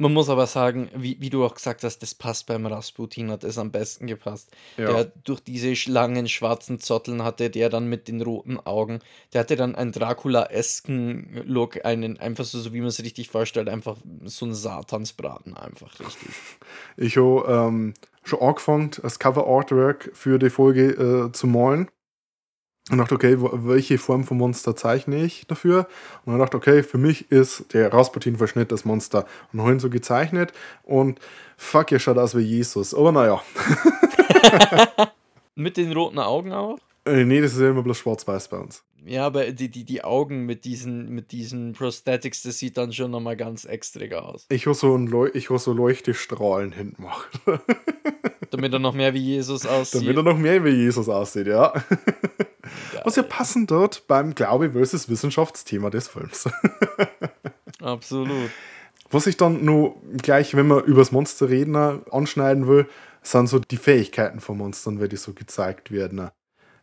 man muss aber sagen, wie, wie du auch gesagt hast, das passt beim Rasputin, hat es am besten gepasst.
Ja.
Der durch diese langen schwarzen Zotteln hatte, der dann mit den roten Augen, der hatte dann einen Dracula-esken Look, einen, einfach so, so wie man es richtig vorstellt, einfach so ein Satansbraten, einfach richtig.
Ich habe ähm, schon angefangen, das Cover-Artwork für die Folge äh, zu malen. Und dachte, okay, welche Form von Monster zeichne ich dafür? Und dann dachte, okay, für mich ist der Rasputin-Verschnitt das Monster. Und habe ihn so gezeichnet und fuck, er schaut aus wie Jesus. Aber naja,
mit den roten Augen auch?
Äh, nee, das ist ja immer bloß schwarz-weiß bei uns.
Ja, aber die, die, die Augen mit diesen, mit diesen Prosthetics, das sieht dann schon nochmal ganz extra aus.
Ich habe so, ein Leu ich so Leuchtestrahlen hinten gemacht.
Damit er noch mehr wie Jesus aussieht.
Damit er noch mehr wie Jesus aussieht, ja. Was ja
Geil.
passend dort beim Glaube versus Wissenschaftsthema des Films.
Absolut.
Was ich dann nur gleich, wenn man über das Monster reden, anschneiden will, sind so die Fähigkeiten von Monstern, weil die so gezeigt werden.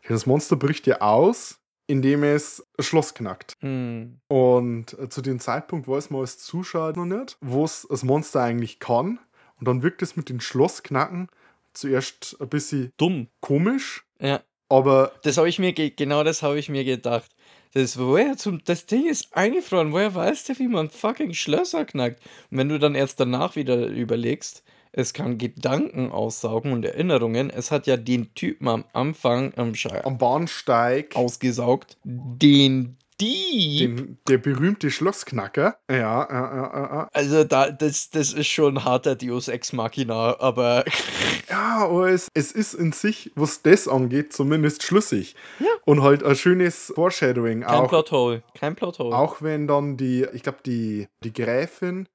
Das Monster bricht ja aus, indem es ein Schloss knackt.
Hm.
Und äh, zu dem Zeitpunkt weiß man als Zuschauer noch nicht, was das Monster eigentlich kann. Und dann wirkt es mit dem Schlussknacken zuerst ein bisschen
Dumm.
komisch,
Ja.
aber
Das habe ich mir, ge- genau das habe ich mir gedacht. Das, woher zum, das Ding ist eingefroren. Woher weiß der, wie man fucking Schlösser knackt? Und wenn du dann erst danach wieder überlegst, es kann Gedanken aussaugen und Erinnerungen. Es hat ja den Typen am Anfang am
am Bahnsteig
ausgesaugt, den Dieb.
den, der berühmte Schlossknacker. Ja, ja, ja, ja, ja.
also da, das, das ist schon ein harter Deus Ex Machina, aber
Ja, aber es, es ist in sich, was das angeht, zumindest schlüssig.
Ja.
Und halt ein schönes Foreshadowing
kein
auch.
Plothole. Kein Plothole.
Auch wenn dann die, ich glaube, die, die Gräfin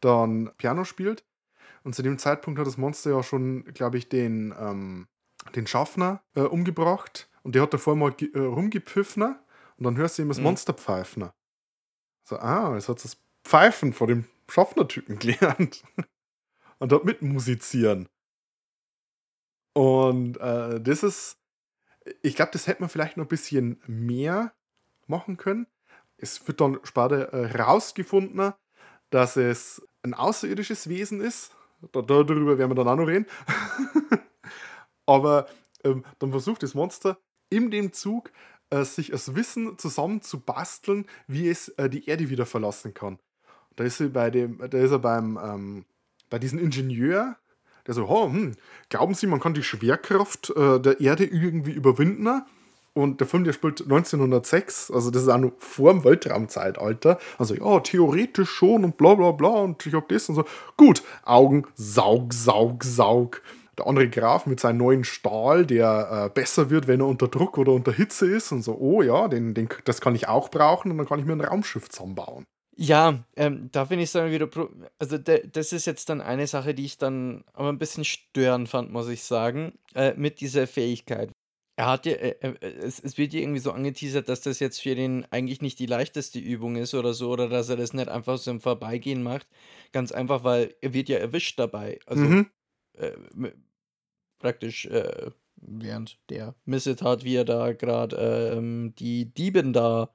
dann Piano spielt. Und zu dem Zeitpunkt hat das Monster ja schon, glaube ich, den, ähm, den Schaffner äh, umgebracht und der hat davor mal äh, rumgepfiffen und dann hörst du ihm das mhm. Monster pfeifen. So, ah, jetzt hat das Pfeifen vor dem Schaffner-Typen gelernt. und dort mitmusizieren. Und äh, das ist, ich glaube, das hätte man vielleicht noch ein bisschen mehr machen können. Es wird dann später äh, rausgefunden, dass es ein außerirdisches Wesen ist. Da, darüber werden wir dann auch noch reden. Aber ähm, dann versucht das Monster in dem Zug äh, sich das Wissen zusammen zu basteln, wie es äh, die Erde wieder verlassen kann. Da ist er bei dem, da ist er beim, ähm, bei diesem Ingenieur, der so, oh, hm, glauben Sie, man kann die Schwerkraft äh, der Erde irgendwie überwinden? Und der Film, der spielt 1906, also das ist auch noch vor dem Weltraumzeitalter. Also ja, theoretisch schon und bla bla bla und ich hab das und so. Gut, Augen, Saug, Saug, Saug. Der andere Graf mit seinem neuen Stahl, der äh, besser wird, wenn er unter Druck oder unter Hitze ist und so, oh ja, den, den, das kann ich auch brauchen und dann kann ich mir ein Raumschiff zusammenbauen.
Ja, ähm, da finde ich dann wieder, also das ist jetzt dann eine Sache, die ich dann aber ein bisschen störend fand, muss ich sagen, äh, mit dieser Fähigkeit. Er hat ja, äh, äh, es, es wird ja irgendwie so angeteasert, dass das jetzt für den eigentlich nicht die leichteste Übung ist oder so, oder dass er das nicht einfach so im Vorbeigehen macht. Ganz einfach, weil er wird ja erwischt dabei. Also mhm. äh, praktisch äh, während der Missetat, wie er da gerade ähm, die Dieben da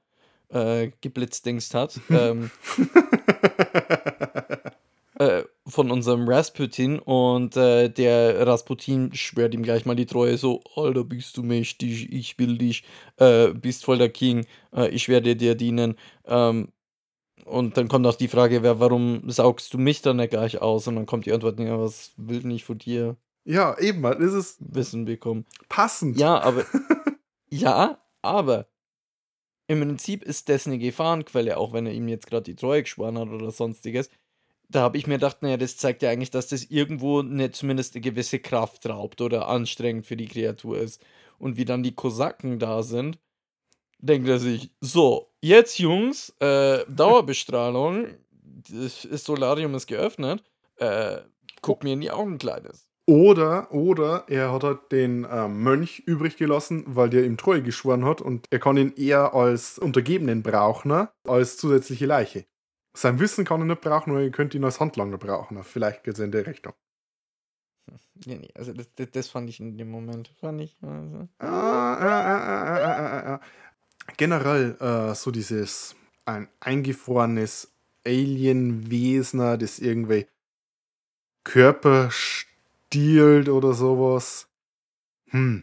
äh, geblitzdingst hat. ähm, äh, von unserem Rasputin und äh, der Rasputin schwört ihm gleich mal die Treue so, Alter, bist du mächtig, ich will dich, äh, bist voll der King, äh, ich werde dir dienen. Ähm, und dann kommt auch die Frage, wer, warum saugst du mich dann nicht gleich aus? Und dann kommt die Antwort, ja, was will ich von dir?
Ja, eben, das ist
Wissen bekommen.
Passend.
Ja, aber ja, aber im Prinzip ist das eine Gefahrenquelle, auch wenn er ihm jetzt gerade die Treue geschworen hat oder sonstiges. Da habe ich mir gedacht, naja, das zeigt ja eigentlich, dass das irgendwo eine, zumindest eine gewisse Kraft raubt oder anstrengend für die Kreatur ist. Und wie dann die Kosaken da sind, denkt er sich, so, jetzt Jungs, äh, Dauerbestrahlung, das Solarium ist geöffnet, äh, guck mir in die Augen, Kleines.
Oder, oder er hat halt den äh, Mönch übrig gelassen, weil der ihm Treue geschworen hat und er kann ihn eher als Untergebenen brauchen, ne, als zusätzliche Leiche. Sein Wissen kann er nicht brauchen, aber er könnte ihn als Handlanger brauchen. Vielleicht geht es in der Richtung.
Nee, nee, also das, das, das, fand ich in dem Moment. Fand ich. Also.
Ah, Generell äh, so dieses ein eingefrorenes Alienwesen, das irgendwie Körper stiehlt oder sowas. Hm.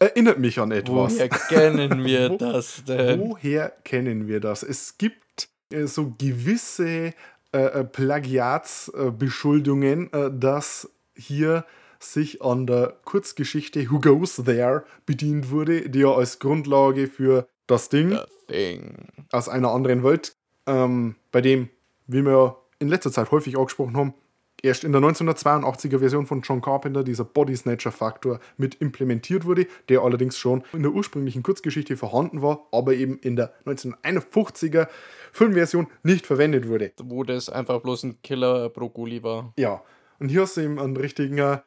Erinnert mich an etwas.
Woher kennen wir das denn?
Woher kennen wir das? Es gibt so gewisse äh, äh Plagiatsbeschuldigungen, äh, dass hier sich an der Kurzgeschichte Who Goes There bedient wurde, die ja als Grundlage für das Ding,
Ding.
aus einer anderen Welt, ähm, bei dem, wie wir in letzter Zeit häufig angesprochen haben, erst in der 1982er Version von John Carpenter dieser Body Snatcher Faktor mit implementiert wurde, der allerdings schon in der ursprünglichen Kurzgeschichte vorhanden war, aber eben in der 1951er Filmversion nicht verwendet wurde.
Wo das einfach bloß ein Killer Brokkoli war.
Ja, und hier hast du eben einen richtigen, äh,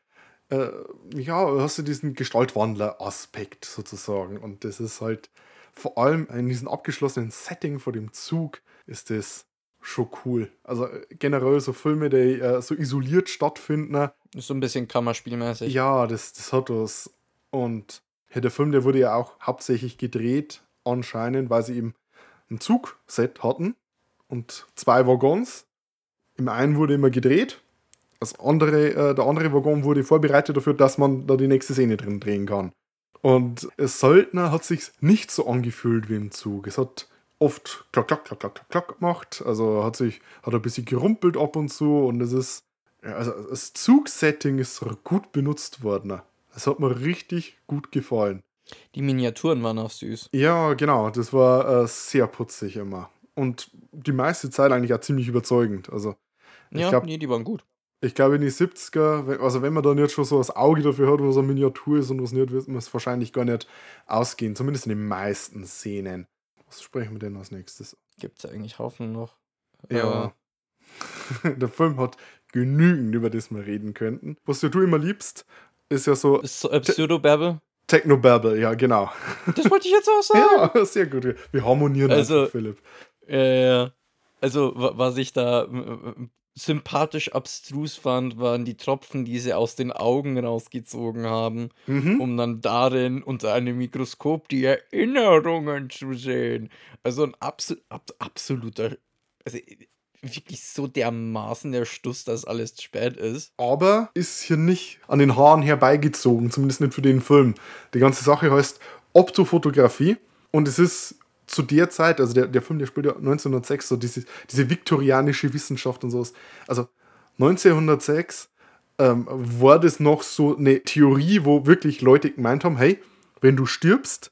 ja, hast du diesen Gestaltwandler-Aspekt sozusagen und das ist halt vor allem in diesem abgeschlossenen Setting vor dem Zug ist das schon cool. Also äh, generell so Filme, die äh, so isoliert stattfinden.
Ist so ein bisschen Kammerspielmäßig.
Ja, das, das hat was. Und ja, der Film, der wurde ja auch hauptsächlich gedreht, anscheinend, weil sie eben ein Zugset hatten und zwei Waggons. Im einen wurde immer gedreht, das andere, äh, der andere Waggon wurde vorbereitet dafür, dass man da die nächste Szene drin drehen kann. Und Söldner hat sich nicht so angefühlt wie im Zug. Es hat oft klack, klack, klack, klack, klack gemacht. Also hat sich, hat ein bisschen gerumpelt ab und zu und es ist, also das Zugsetting ist gut benutzt worden. Das hat mir richtig gut gefallen.
Die Miniaturen waren auch süß.
Ja, genau. Das war äh, sehr putzig immer. Und die meiste Zeit eigentlich auch ziemlich überzeugend. Also,
ja, glaub, nee, die waren gut.
Ich glaube, in die 70er, also wenn man dann jetzt schon so das Auge dafür hat, was eine Miniatur ist und was nicht, wird man es wahrscheinlich gar nicht ausgehen. Zumindest in den meisten Szenen. Was sprechen wir denn als nächstes?
Gibt es eigentlich Haufen noch?
Ja. Äh. Der Film hat genügend, über das wir reden könnten. Was du immer liebst, ist ja so
So, äh, Pseudobabble.
Technobabble, ja, genau.
Das wollte ich jetzt auch sagen.
Ja, sehr gut. Wir harmonieren
Also-
einfach, Philipp.
Äh, also, wa- was ich da sympathisch abstrus fand, waren die Tropfen, die sie aus den Augen rausgezogen haben,
Mhm.
um dann darin unter einem Mikroskop die Erinnerungen zu sehen. Also ein abso ab absoluter, also wirklich so dermaßen der Stuss, dass alles zu spät ist.
aber ist hier nicht an den Haaren herbeigezogen, zumindest nicht für den Film. Die ganze Sache heißt Optofotografie und es ist zu der Zeit, also der, der Film, der spielt ja 1906, so diese, diese viktorianische Wissenschaft und sowas. Also 1906 ähm, war das noch so eine Theorie, wo wirklich Leute gemeint haben, hey, wenn du stirbst,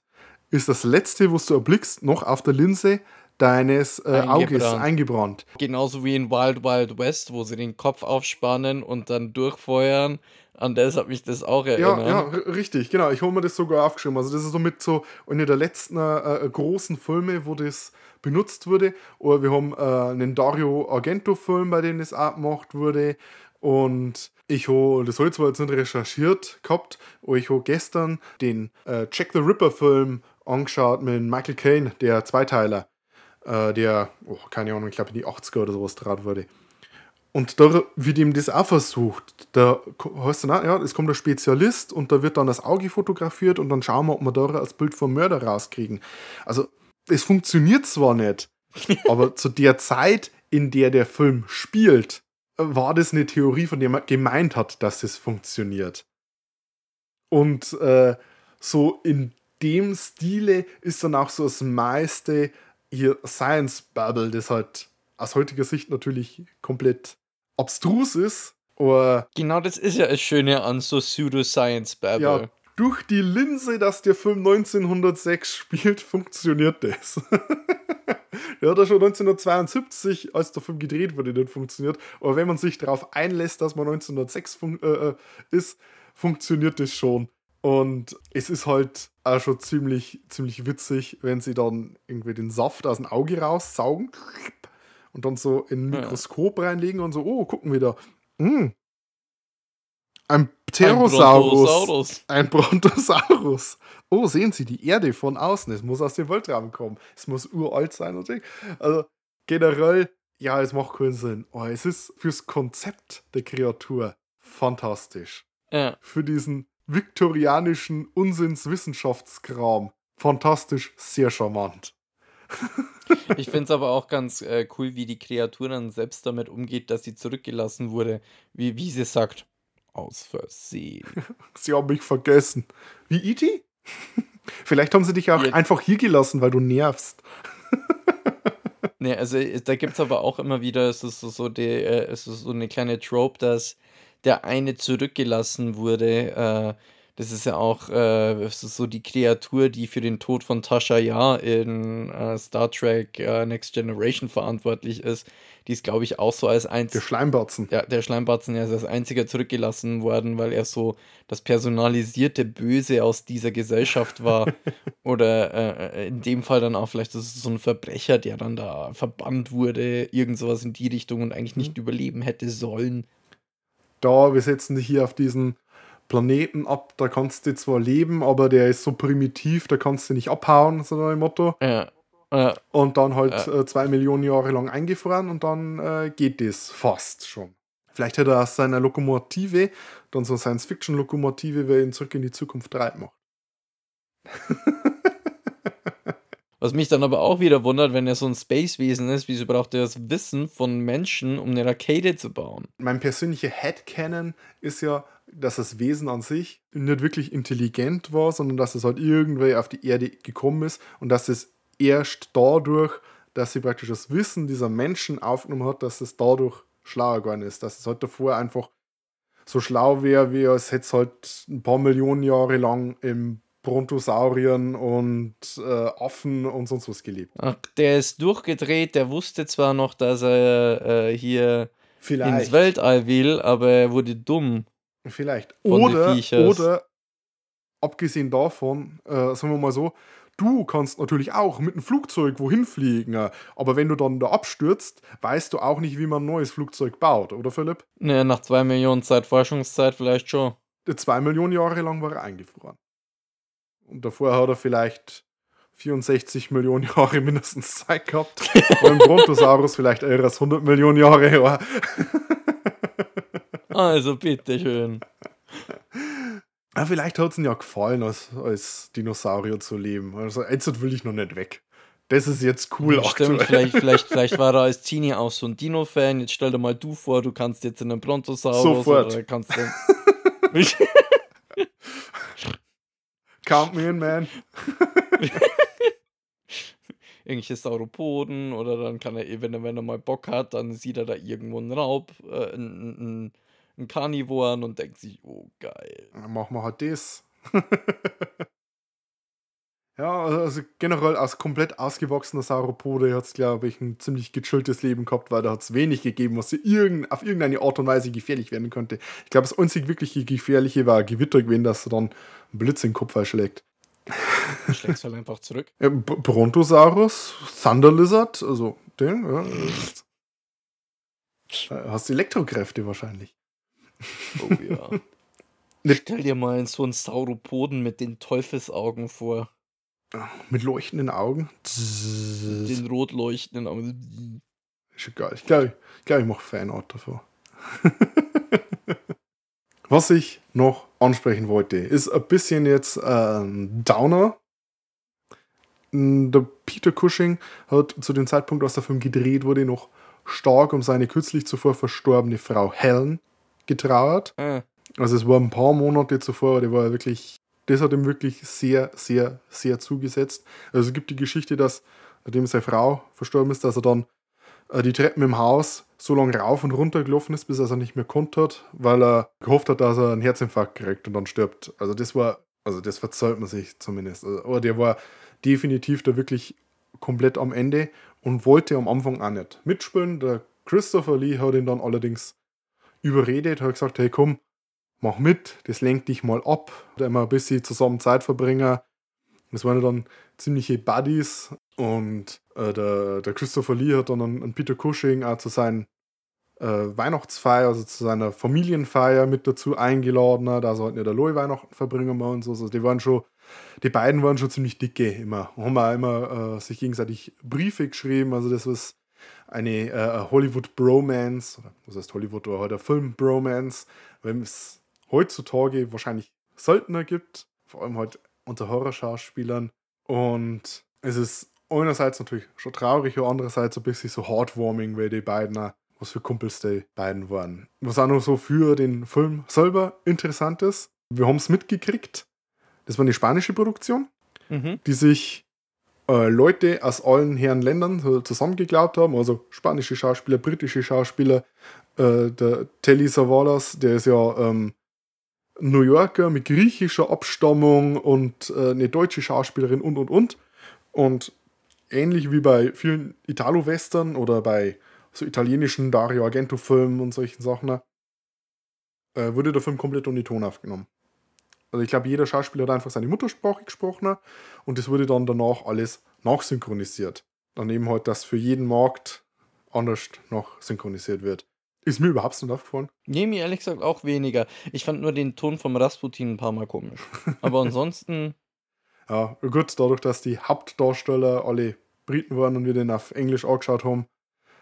ist das Letzte, was du erblickst, noch auf der Linse deines äh, Auges
Eingebrannt.
eingebrannt.
Genauso wie in Wild Wild West, wo sie den Kopf aufspannen und dann durchfeuern. An das hat mich das auch
Ja,
erinnert.
ja, r- richtig, genau. Ich habe mir das sogar aufgeschrieben. Also, das ist somit so einer der letzten äh, äh, großen Filme, wo das benutzt wurde. Oder wir haben äh, einen Dario Argento-Film, bei dem das auch gemacht wurde. Und ich habe, das habe ich zwar jetzt nicht recherchiert gehabt, aber ich habe gestern den äh, Jack the Ripper-Film angeschaut mit Michael Caine, der Zweiteiler, äh, der, oh, keine Ahnung, ich glaube in die 80er oder sowas draht wurde. Und da wird ihm das auch versucht. Da heißt dann auch, ja, es kommt ein Spezialist und da wird dann das Auge fotografiert und dann schauen wir, ob wir da als Bild vom Mörder rauskriegen. Also, es funktioniert zwar nicht, aber zu der Zeit, in der der Film spielt, war das eine Theorie, von der man gemeint hat, dass es funktioniert. Und äh, so in dem Stile ist dann auch so das meiste hier Science Bubble, das halt aus heutiger Sicht natürlich komplett abstrus ist, aber
Genau das ist ja das Schöne an so Pseudoscience-Babble.
ja, durch die Linse, dass der Film 1906 spielt, funktioniert das. der hat ja schon 1972, als der Film gedreht wurde, nicht funktioniert. Aber wenn man sich darauf einlässt, dass man 1906 fun äh, äh, ist, funktioniert das schon. Und es ist halt auch schon ziemlich, ziemlich witzig, wenn sie dann irgendwie den Saft aus dem Auge raussaugen und dann so in ein
Ja.
Mikroskop reinlegen und so, oh, gucken wir da. Hm. Ein Pterosaurus.
Brontosaurus.
Ein Brontosaurus. Oh, sehen Sie die Erde von außen. Es muss aus dem Weltraum kommen. Es muss uralt sein so. Also generell, ja, es macht keinen Sinn. Oh, es ist fürs Konzept der Kreatur fantastisch.
Ja.
Für diesen viktorianischen Unsinnswissenschaftskram fantastisch, sehr charmant.
Ich finde es aber auch ganz äh, cool, wie die Kreatur dann selbst damit umgeht, dass sie zurückgelassen wurde. Wie, wie sie sagt, aus Versehen.
Sie haben mich vergessen. Wie E.T.? Vielleicht haben sie dich auch
Jetzt-
einfach hier gelassen, weil du nervst.
Ne, also äh, da gibt es aber auch immer wieder, es ist so, so, die, äh, es ist so eine kleine Trope, dass der eine zurückgelassen wurde. Äh, das ist ja auch äh, so die Kreatur, die für den Tod von Tasha Yar in äh, Star Trek äh, Next Generation verantwortlich ist. Die ist, glaube ich, auch so als
Der
einzige.
Schleimbatzen.
Ja, der Schleimbatzen ja, ist als einziger zurückgelassen worden, weil er so das personalisierte Böse aus dieser Gesellschaft war. Oder äh, in dem Fall dann auch vielleicht so ein Verbrecher, der dann da verbannt wurde, irgend sowas in die Richtung und eigentlich nicht überleben hätte sollen.
da, wir setzen dich hier auf diesen Planeten ab, da kannst du zwar leben, aber der ist so primitiv, da kannst du nicht abhauen, so ein Motto.
Ja, äh,
Und dann halt
Ja.
äh, zwei Millionen Jahre lang eingefroren und dann äh, geht das fast schon. Vielleicht hätte er aus seiner Lokomotive, dann so eine Science-Fiction-Lokomotive, wer ihn zurück in die Zukunft treibt macht.
was mich dann aber auch wieder wundert, wenn er so ein Spacewesen ist, wieso braucht er das Wissen von Menschen, um eine Rakete zu bauen?
Mein persönlicher Headcanon ist ja, dass das Wesen an sich nicht wirklich intelligent war, sondern dass es halt irgendwie auf die Erde gekommen ist und dass es erst dadurch, dass sie praktisch das Wissen dieser Menschen aufgenommen hat, dass es dadurch schlauer geworden ist. Dass es halt davor einfach so schlau wäre, wie es hätte es halt ein paar Millionen Jahre lang im Brontosauriern und äh, Affen und sonst was gelebt.
Ach, der ist durchgedreht, der wusste zwar noch, dass er äh, hier ins
Vielleicht.
Weltall will, aber er wurde dumm.
Vielleicht.
von
Oder, oder abgesehen davon, äh, sagen wir mal so, du kannst natürlich auch mit einem Flugzeug wohin fliegen, äh, aber wenn du dann da abstürzt, weißt du auch nicht, wie man ein neues Flugzeug baut, oder Philipp?
Ne, nach zwei Millionen Zeit Forschungszeit vielleicht schon.
zwei Millionen Jahre lang war er eingefroren. Und davor hat er vielleicht 64 Millionen Jahre mindestens Zeit gehabt. Beim Brontosaurus vielleicht eher als 100 Millionen Jahre war.
Also, bitteschön.
Ja, vielleicht hat es ihm ja gefallen, als, als Dinosaurier zu leben. Also, jetzt will ich noch nicht weg. Das ist jetzt cool.
Ja, stimmt, vielleicht, vielleicht, vielleicht war er als Teenie auch so ein Dino-Fan. Jetzt stell dir mal du vor, du kannst jetzt in einem Brontosaurus
Sofort.
oder kannst du.
Count me in, man.
irgendwelche Sauropoden oder dann kann er, wenn er, wenn er mal Bock hat, dann sieht er da irgendwo einen Raub, äh, einen, einen, einen Karnivoren und denkt sich, oh geil.
Dann machen wir halt das. ja, also, also generell als komplett ausgewachsener Sauropode hat es, glaube ich, ein ziemlich gechilltes Leben gehabt, weil da hat es wenig gegeben, was irgend, auf irgendeine Art und Weise gefährlich werden könnte. Ich glaube, das einzig wirklich Gefährliche war Gewitter gewesen, dass er dann einen Blitz in den Kopf erschlägt.
Schlägst halt einfach zurück.
Ja, Brontosaurus, Thunder Lizard, also den, ja. Äh, Hast Elektrokräfte wahrscheinlich.
Oh ja. Stell dir mal so einen Sauropoden mit den Teufelsaugen vor.
Mit leuchtenden Augen.
Den rot leuchtenden Augen.
Ist geil. Ich glaube, ich, glaub, ich mache Fanart davor. Was ich noch ansprechen wollte, ist ein bisschen jetzt ein Downer. Der Peter Cushing hat zu dem Zeitpunkt, als der Film gedreht wurde, noch stark um seine kürzlich zuvor verstorbene Frau Helen getrauert.
Ah,
Also es war ein paar Monate zuvor, der war wirklich, das hat ihm wirklich sehr, sehr, sehr zugesetzt. Also es gibt die Geschichte, dass, nachdem seine Frau verstorben ist, dass er dann äh, die Treppen im Haus so lange rauf und runter gelaufen ist, bis er es nicht mehr konnte hat, weil er gehofft hat, dass er einen Herzinfarkt kriegt und dann stirbt. Also das war, also das verzeiht man sich zumindest. Also, aber der war definitiv da wirklich komplett am Ende und wollte am Anfang auch nicht mitspielen. Der Christopher Lee hat ihn dann allerdings überredet, hat gesagt, hey komm, mach mit, das lenkt dich mal ab, da immer ein bisschen zusammen Zeit verbringen. Das waren dann ziemliche Buddies und äh, der, der Christopher Lee hat dann einen Peter Cushing auch zu seinen äh, Weihnachtsfeier, also zu seiner Familienfeier mit dazu eingeladen, da sollten ja der Loi Weihnachten verbringen wir und so. Also die waren schon, die beiden waren schon ziemlich dicke immer. Haben auch immer äh, sich gegenseitig Briefe geschrieben, also das ist eine äh, Hollywood Bromance, oder was heißt Hollywood oder halt ein Film Bromance, wenn es heutzutage wahrscheinlich seltener gibt, vor allem halt unter Horrorschauspielern. Und es ist einerseits natürlich schon traurig, und andererseits ein bisschen so heartwarming, weil die beiden was für Kumpels die beiden waren. Was auch noch so für den Film selber interessant ist, wir haben es mitgekriegt, das war eine spanische Produktion,
mhm.
die sich äh, Leute aus allen Herren Ländern so zusammengeglaubt haben, also spanische Schauspieler, britische Schauspieler. Äh, der Telly Savalas, der ist ja ähm, New Yorker mit griechischer Abstammung und äh, eine deutsche Schauspielerin und und und. Und ähnlich wie bei vielen Italo-Western oder bei so italienischen Dario Argento-Filmen und solchen Sachen, äh, wurde der Film komplett ohne Ton aufgenommen. Also ich glaube, jeder Schauspieler hat einfach seine Muttersprache gesprochen und das wurde dann danach alles nachsynchronisiert. Daneben halt, dass für jeden Markt anders noch synchronisiert wird. Ist mir überhaupt nicht aufgefallen.
Nee, mir ehrlich gesagt auch weniger. Ich fand nur den Ton vom Rasputin ein paar Mal komisch. Aber ansonsten,
Ja, gut, dadurch, dass die Hauptdarsteller alle Briten waren und wir den auf Englisch angeschaut haben,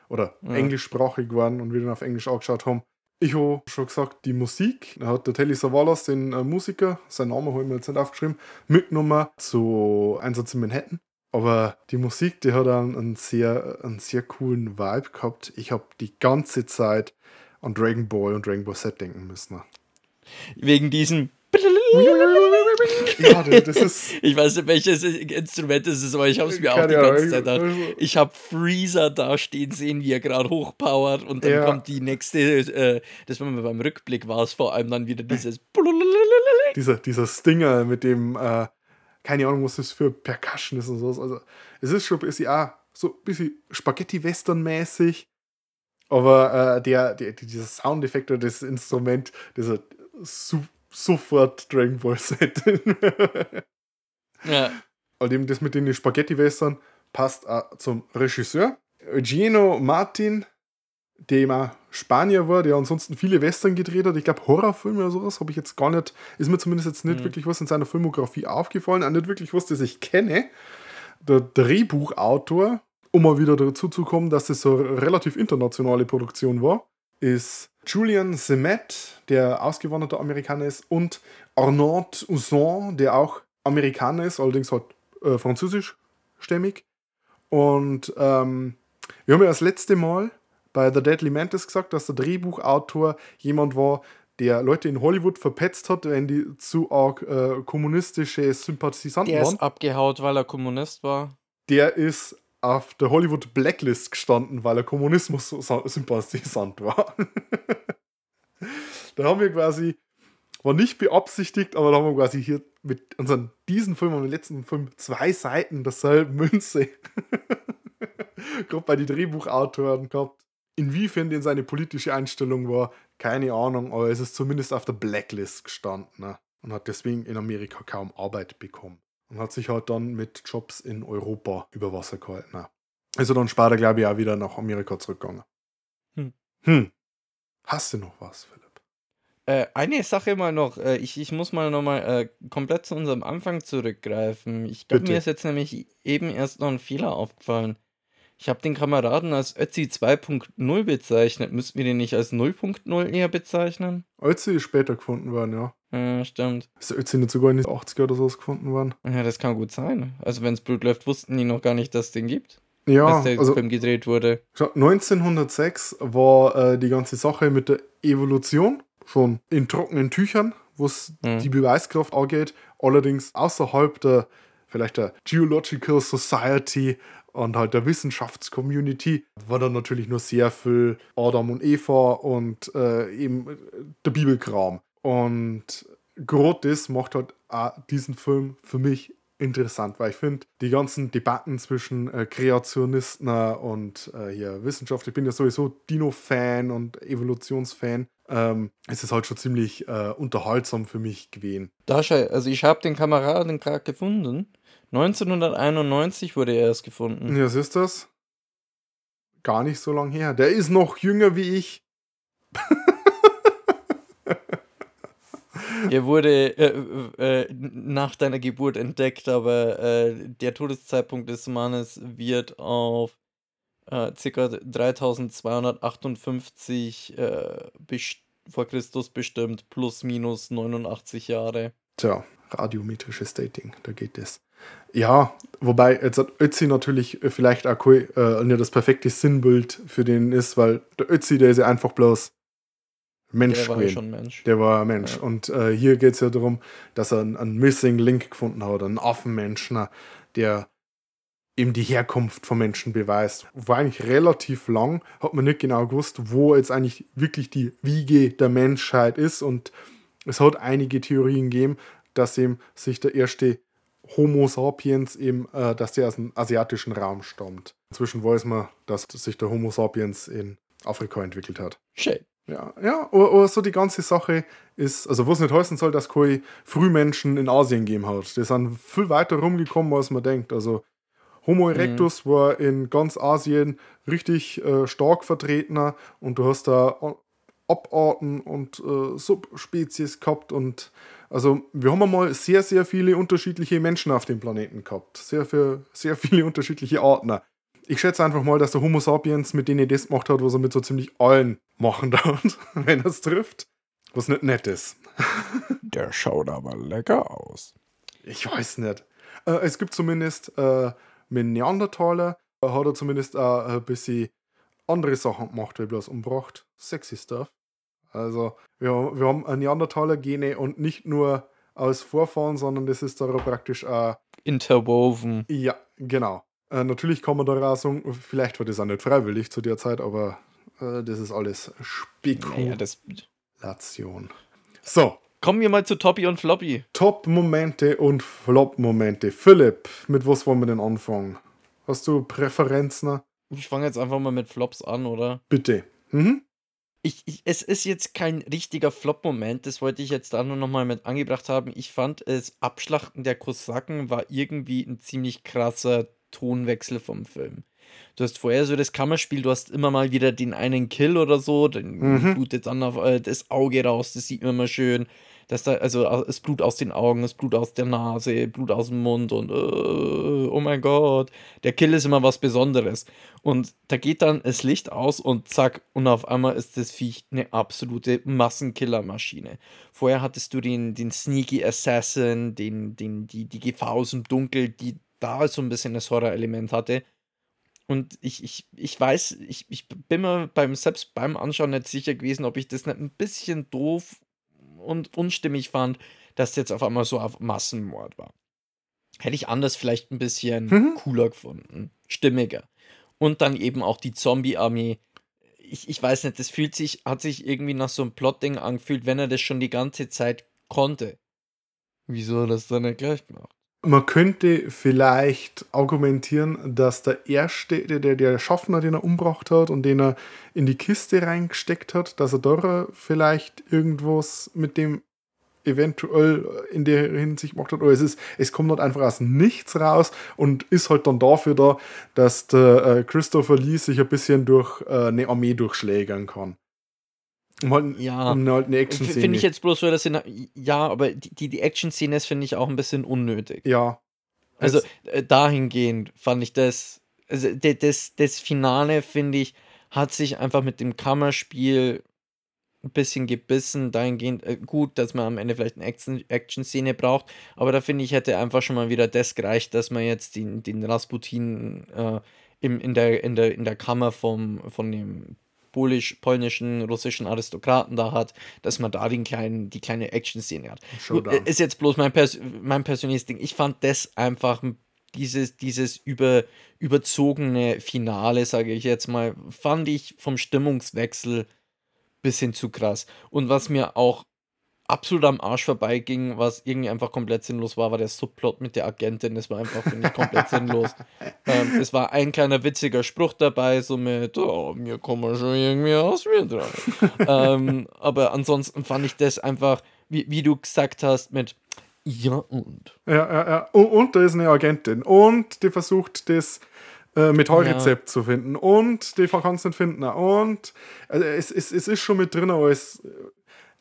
oder
Ja.
englischsprachig waren und wir den auf Englisch angeschaut haben. Ich habe schon gesagt, die Musik, da hat der Telly Savalas, den äh, Musiker, seinen Namen habe ich mir jetzt nicht aufgeschrieben, mitgenommen zu Einsatz in Manhattan. Aber die Musik, die hat einen, einen, sehr, einen sehr coolen Vibe gehabt. Ich habe die ganze Zeit an Dragon Ball und Dragon Ball Z denken müssen.
wegen diesem.
Ja, das ist.
Ich weiß nicht, welches Instrument es ist, aber ich habe es mir auch die ganze. Zeit gedacht. Ich habe Freezer da stehen sehen, wie er gerade hochpowert und dann
Ja.
kommt die nächste, äh, das war beim Rückblick, war es vor allem dann wieder dieses.
dieser, dieser Stinger mit dem, äh, keine Ahnung, was das für Percussion ist und so. Also, es ist schon ein bisschen, ah, so ein bisschen Spaghetti-Western-mäßig. Aber äh, der, der, dieser Soundeffekt oder das Instrument, das hat su sofort Dragon Ball Z.
Ja,
Und eben das mit den Spaghetti-Western passt auch zum Regisseur. Gino Martin der eben Spanier war, der ansonsten viele Western gedreht hat. Ich glaube, Horrorfilme oder sowas habe ich jetzt gar nicht, ist mir zumindest jetzt nicht mhm. wirklich was in seiner Filmografie aufgefallen, auch nicht wirklich was, das ich kenne. Der Drehbuchautor, um mal wieder dazu zu kommen, dass das so eine relativ internationale Produktion war, ist Julian Semet, der ausgewanderter Amerikaner ist, und Arnaud Uson, der auch Amerikaner ist, allerdings halt äh, französischstämmig. Und ähm, wir haben ja das letzte Mal bei The Deadly Mantis gesagt, dass der Drehbuchautor jemand war, der Leute in Hollywood verpetzt hat, wenn die zu arg äh, kommunistische Sympathisanten
der
waren.
Der ist abgehaut, weil er Kommunist war.
Der ist auf der Hollywood Blacklist gestanden, weil er Kommunismus-Sympathisant war. da haben wir quasi, war nicht beabsichtigt, aber da haben wir quasi hier mit unseren, diesen Film und den letzten Film zwei Seiten derselben Münze. Gerade bei den Drehbuchautoren gehabt. Inwiefern denn seine politische Einstellung war, keine Ahnung, aber es ist zumindest auf der Blacklist gestanden ne? und hat deswegen in Amerika kaum Arbeit bekommen. Und hat sich halt dann mit Jobs in Europa über Wasser gehalten. Also dann später, glaube ich, auch wieder nach Amerika zurückgegangen. Hm. Hm. Hast du noch was, Philipp?
Äh, eine Sache mal noch. Äh, ich, ich muss mal nochmal äh, komplett zu unserem Anfang zurückgreifen. Ich glaube, mir ist jetzt nämlich eben erst noch ein Fehler aufgefallen. Ich habe den Kameraden als Ötzi 2.0 bezeichnet. Müssten wir den nicht als 0.0 eher bezeichnen?
Ötzi ist später gefunden worden, ja.
Ja, stimmt.
Ist der Ötzi nicht sogar in den 80er oder sowas gefunden worden?
Ja, das kann gut sein. Also, wenn es Blut läuft, wussten die noch gar nicht, dass es den gibt.
Ja,
als der
also,
Film gedreht wurde.
1906 war äh, die ganze Sache mit der Evolution schon in trockenen Tüchern, wo es mhm. die Beweiskraft angeht. Allerdings außerhalb der vielleicht der Geological Society und halt der Wissenschaftscommunity war dann natürlich nur sehr viel Adam und Eva und äh, eben der Bibelkram. Und gerade macht halt diesen Film für mich interessant, weil ich finde, die ganzen Debatten zwischen äh, Kreationisten und äh, hier Wissenschaft, ich bin ja sowieso Dino-Fan und Evolutionsfan, ähm, es ist halt schon ziemlich äh, unterhaltsam für mich gewesen.
Dascha, also ich habe den Kameraden gerade gefunden 1991 wurde er erst gefunden.
Ja, was ist das? Gar nicht so lange her. Der ist noch jünger wie ich.
er wurde äh, äh, nach deiner Geburt entdeckt, aber äh, der Todeszeitpunkt des Mannes wird auf äh, ca. 3258 äh, vor Christus bestimmt, plus minus 89 Jahre.
Tja, radiometrisches Dating, da geht es. Ja, wobei jetzt hat Ötzi natürlich vielleicht auch äh, nicht das perfekte Sinnbild für den ist, weil der Ötzi, der ist ja einfach bloß Mensch.
Der war ja schon Mensch.
Der war ein Mensch. Ja. Und äh, hier geht es ja darum, dass er einen, einen, Missing Link gefunden hat, einen Affenmensch, na, der eben die Herkunft von Menschen beweist. War eigentlich relativ lang, hat man nicht genau gewusst, wo jetzt eigentlich wirklich die Wiege der Menschheit ist. Und es hat einige Theorien gegeben, dass eben sich der erste Homo sapiens eben, äh, dass der aus dem asiatischen Raum stammt. Inzwischen weiß man, dass sich der Homo sapiens in Afrika entwickelt hat.
Schön.
Ja, ja, aber so die ganze Sache ist, also was nicht heißen soll, dass keine Frühmenschen in Asien gegeben hat. Die sind viel weiter rumgekommen, als man denkt. Also Homo erectus mhm. war in ganz Asien richtig äh, stark vertreten und du hast da Abarten und äh, Subspezies gehabt und also wir haben einmal sehr, sehr viele unterschiedliche Menschen auf dem Planeten gehabt. Sehr, für, sehr viele unterschiedliche Arten. Ich schätze einfach mal, dass der Homo sapiens mit denen das gemacht hat, was er mit so ziemlich allen machen darf, wenn er es trifft. Was nicht nett ist.
Der schaut aber lecker aus.
Ich weiß nicht. Äh, es gibt zumindest äh, mit Neandertaler, äh, hat er zumindest auch ein bisschen andere Sachen gemacht, wie bloß umbracht. Sexy Stuff. Also, wir, wir haben Neandertaler-Gene und nicht nur aus Vorfahren, sondern das ist da praktisch auch.
Interwoven.
Ja, genau. Äh, natürlich kann man da sagen, vielleicht war das auch nicht freiwillig zu der Zeit, aber äh, das ist alles Spekulation.
Ja, so. Kommen wir mal zu Toppy und Floppy.
Top-Momente und Flop-Momente. Philipp, mit was wollen wir denn anfangen? Hast du Präferenzen?
Ich fange jetzt einfach mal mit Flops an, oder?
Bitte. Mhm
ich, ich, es ist jetzt kein richtiger Flop-Moment, das wollte ich jetzt da nur nochmal mit angebracht haben. Ich fand, das Abschlachten der Kosaken war irgendwie ein ziemlich krasser Tonwechsel vom Film. Du hast vorher so das Kammerspiel, du hast immer mal wieder den einen Kill oder so, dann
Mhm.
blutet dann auf, äh, das Auge raus, das sieht man immer schön. Dass da, also es Blut aus den Augen, es Blut aus der Nase, Blut aus dem Mund und äh, oh mein Gott, der Kill ist immer was Besonderes. Und da geht dann das Licht aus und zack, und auf einmal ist das Viech eine absolute Massenkillermaschine. Vorher hattest du den, den Sneaky Assassin, den, den, die, die Gefahr aus dem Dunkel, die da so ein bisschen das Horrorelement hatte. Und ich, ich, ich weiß, ich, ich bin mir beim, selbst beim Anschauen nicht sicher gewesen, ob ich das nicht ein bisschen doof und unstimmig fand, dass jetzt auf einmal so auf Massenmord war. Hätte ich anders vielleicht ein bisschen
Mhm.
cooler gefunden, stimmiger. Und dann eben auch die Zombie-Armee. Ich, ich weiß nicht, das fühlt sich, hat sich irgendwie nach so einem Plotding angefühlt, wenn er das schon die ganze Zeit konnte. Wieso hat er das dann nicht gleich gemacht?
Man könnte vielleicht argumentieren, dass der erste, der, der, Schaffner, den er umgebracht hat und den er in die Kiste reingesteckt hat, dass er da vielleicht irgendwas mit dem eventuell in der Hinsicht gemacht hat. Oder es, ist, es kommt halt einfach aus nichts raus und ist halt dann dafür da, dass der äh, Christopher Lee sich ein bisschen durch äh, eine Armee durchschlägern kann. Halt,
Ja.
um eine Action-Szene.
Finde ich jetzt bloß so, dass in der, ja, aber die, die, Action-Szene ist, finde ich, auch ein bisschen unnötig.
Ja.
Also äh, dahingehend fand ich das, also das, das Finale, finde ich, hat sich einfach mit dem Kammerspiel ein bisschen gebissen, dahingehend äh, gut, dass man am Ende vielleicht eine Action- Action-Szene braucht, aber da finde ich, hätte einfach schon mal wieder das gereicht, dass man jetzt den, den Rasputin äh, im, in, der, in, der, in der Kammer vom, von dem polisch, polnischen, russischen Aristokraten da hat, dass man da den kleinen, die kleine Action-Szene hat. Gut, ist jetzt bloß mein, Pers mein persönliches Ding. Ich fand das einfach dieses, dieses über, überzogene Finale, sage ich jetzt mal, fand ich vom Stimmungswechsel bisschen zu krass. Und was mir auch absolut am Arsch vorbeiging, was irgendwie einfach komplett sinnlos war, war der Subplot mit der Agentin. Das war einfach, finde ich, komplett sinnlos. Ähm, es war ein kleiner witziger Spruch dabei, so mit, oh, mir kommen schon irgendwie aus mir dran. ähm, aber ansonsten fand ich das einfach, wie, wie du gesagt hast, mit ja und.
Ja, ja, ja. Und, und da ist eine Agentin. Und die versucht, das äh, Metallrezept zu finden. Und die kann es nicht finden. Und also es, es, es ist schon mit drin, aber es,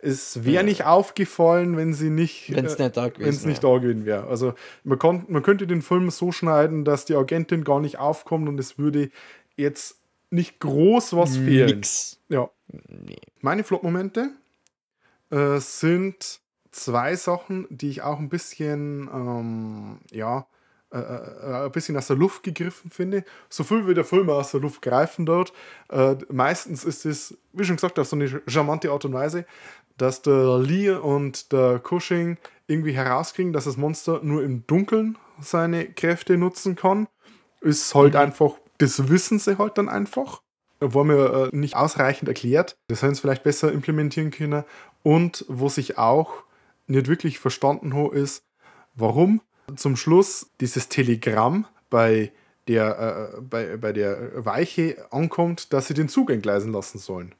es wäre
Ja.
nicht aufgefallen, wenn sie nicht.
Wenn es
äh,
nicht da gewesen
wenn es nicht
wäre.
da gewesen wäre. Also man, kon, man könnte den Film so schneiden, dass die Agentin gar nicht aufkommt und es würde jetzt nicht groß was fehlen.
Nix.
Ja.
Nee.
Meine Flop-Momente äh, sind zwei Sachen, die ich auch ein bisschen, ähm, ja, äh, äh, ein bisschen aus der Luft gegriffen finde. So viel wie der Film aus der Luft greifen dort. Äh, meistens ist es, wie schon gesagt, auf so eine charmante Art und Weise, dass der Lee und der Cushing irgendwie herauskriegen, dass das Monster nur im Dunkeln seine Kräfte nutzen kann. Ist halt einfach, das wissen sie halt dann einfach war mir äh, nicht ausreichend erklärt. Das hätten sie vielleicht besser implementieren können. Und wo sich auch nicht wirklich verstanden habe, ist, warum zum Schluss dieses Telegramm bei der, äh, bei, bei der Weiche ankommt, dass sie den Zug entgleisen lassen sollen.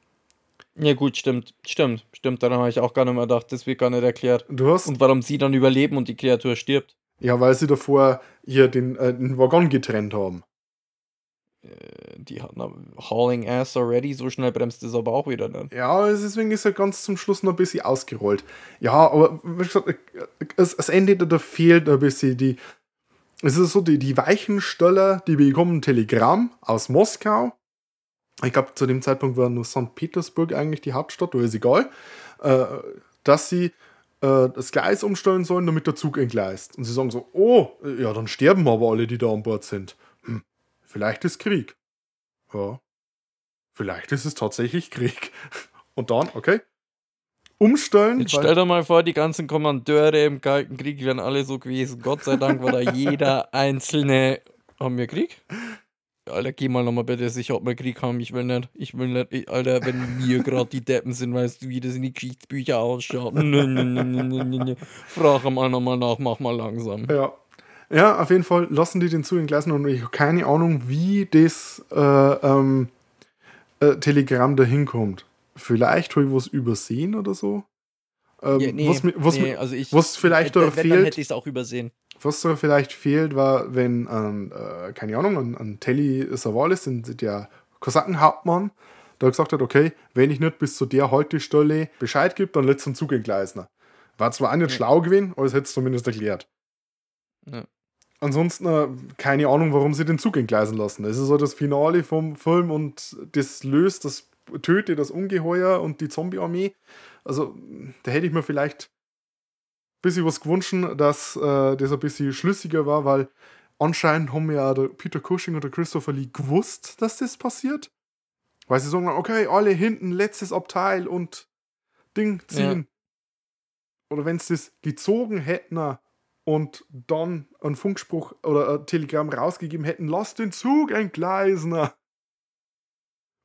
Ja, gut, stimmt. Stimmt. Stimmt. Daran habe ich auch gar nicht mehr gedacht. Das wird gar nicht erklärt.
Du hast,
Und warum sie dann überleben und die Kreatur stirbt.
ja, weil sie davor hier den, äh, den Waggon getrennt haben.
Äh, Die Hauling Ass already. So schnell bremst es aber auch wieder dann.
Ja, deswegen ist er ganz zum Schluss noch ein bisschen ausgerollt. Ja, aber wie gesagt, äh, das, das Ende, da, da fehlt ein bisschen die. Es ist so, die, die Weichensteller, die bekommen ein Telegramm aus Moskau. Ich glaube, zu dem Zeitpunkt war nur St. Petersburg eigentlich die Hauptstadt, oder ist egal, äh, dass sie äh, das Gleis umstellen sollen, damit der Zug entgleist. Und sie sagen so: Oh, ja, dann sterben aber alle, die da an Bord sind. Vielleicht ist Krieg. Ja. Vielleicht ist es tatsächlich Krieg. Und dann, okay. Umstellen.
Jetzt stell dir mal vor, die ganzen Kommandeure im Kalten Krieg wären alle so gewesen. Gott sei Dank war da jeder einzelne. Haben wir Krieg? Alter, geh mal nochmal bitte sicher, ob wir Krieg haben. Ich will nicht. Ich will nicht. Ich, Alter, wenn wir gerade die Deppen sind, weißt du, wie das in die Geschichtsbücher ausschaut. Frag mal nochmal nach, mach mal langsam.
Ja. Ja, auf jeden Fall lassen die den Zug entgleisen und ich habe keine Ahnung, wie das äh, ähm, äh, Telegramm da hinkommt. Vielleicht habe ich was übersehen oder so. Ähm,
Ja, nee,
was, was,
nee, also ich,
was vielleicht da
wenn, dann
fehlt,
hätte ich es auch übersehen.
Was da vielleicht fehlt, war, wenn, ähm, äh, keine Ahnung, ein, ein Telly Savalis, der Kosakenhauptmann, da gesagt hat, okay, wenn ich nicht bis zu der Haltestelle Bescheid gebe, dann lässt einen Zug entgleisen. War zwar auch nicht ja. schlau gewesen, aber es hätte es zumindest erklärt. Ja. Ansonsten äh, keine Ahnung, warum sie den Zug entgleisen lassen. Das ist so das Finale vom Film und das löst, das tötet das Ungeheuer und die Zombie-Armee. Also, da hätte ich mir vielleicht ein bisschen was gewünscht, dass äh, das ein bisschen schlüssiger war, weil anscheinend haben ja der Peter Cushing und der Christopher Lee gewusst, dass das passiert. Weil sie sagen, okay, alle hinten, letztes Abteil und Ding ziehen. Ja. Oder wenn sie das gezogen hätten und dann einen Funkspruch oder ein Telegramm rausgegeben hätten, lass den Zug entgleisen.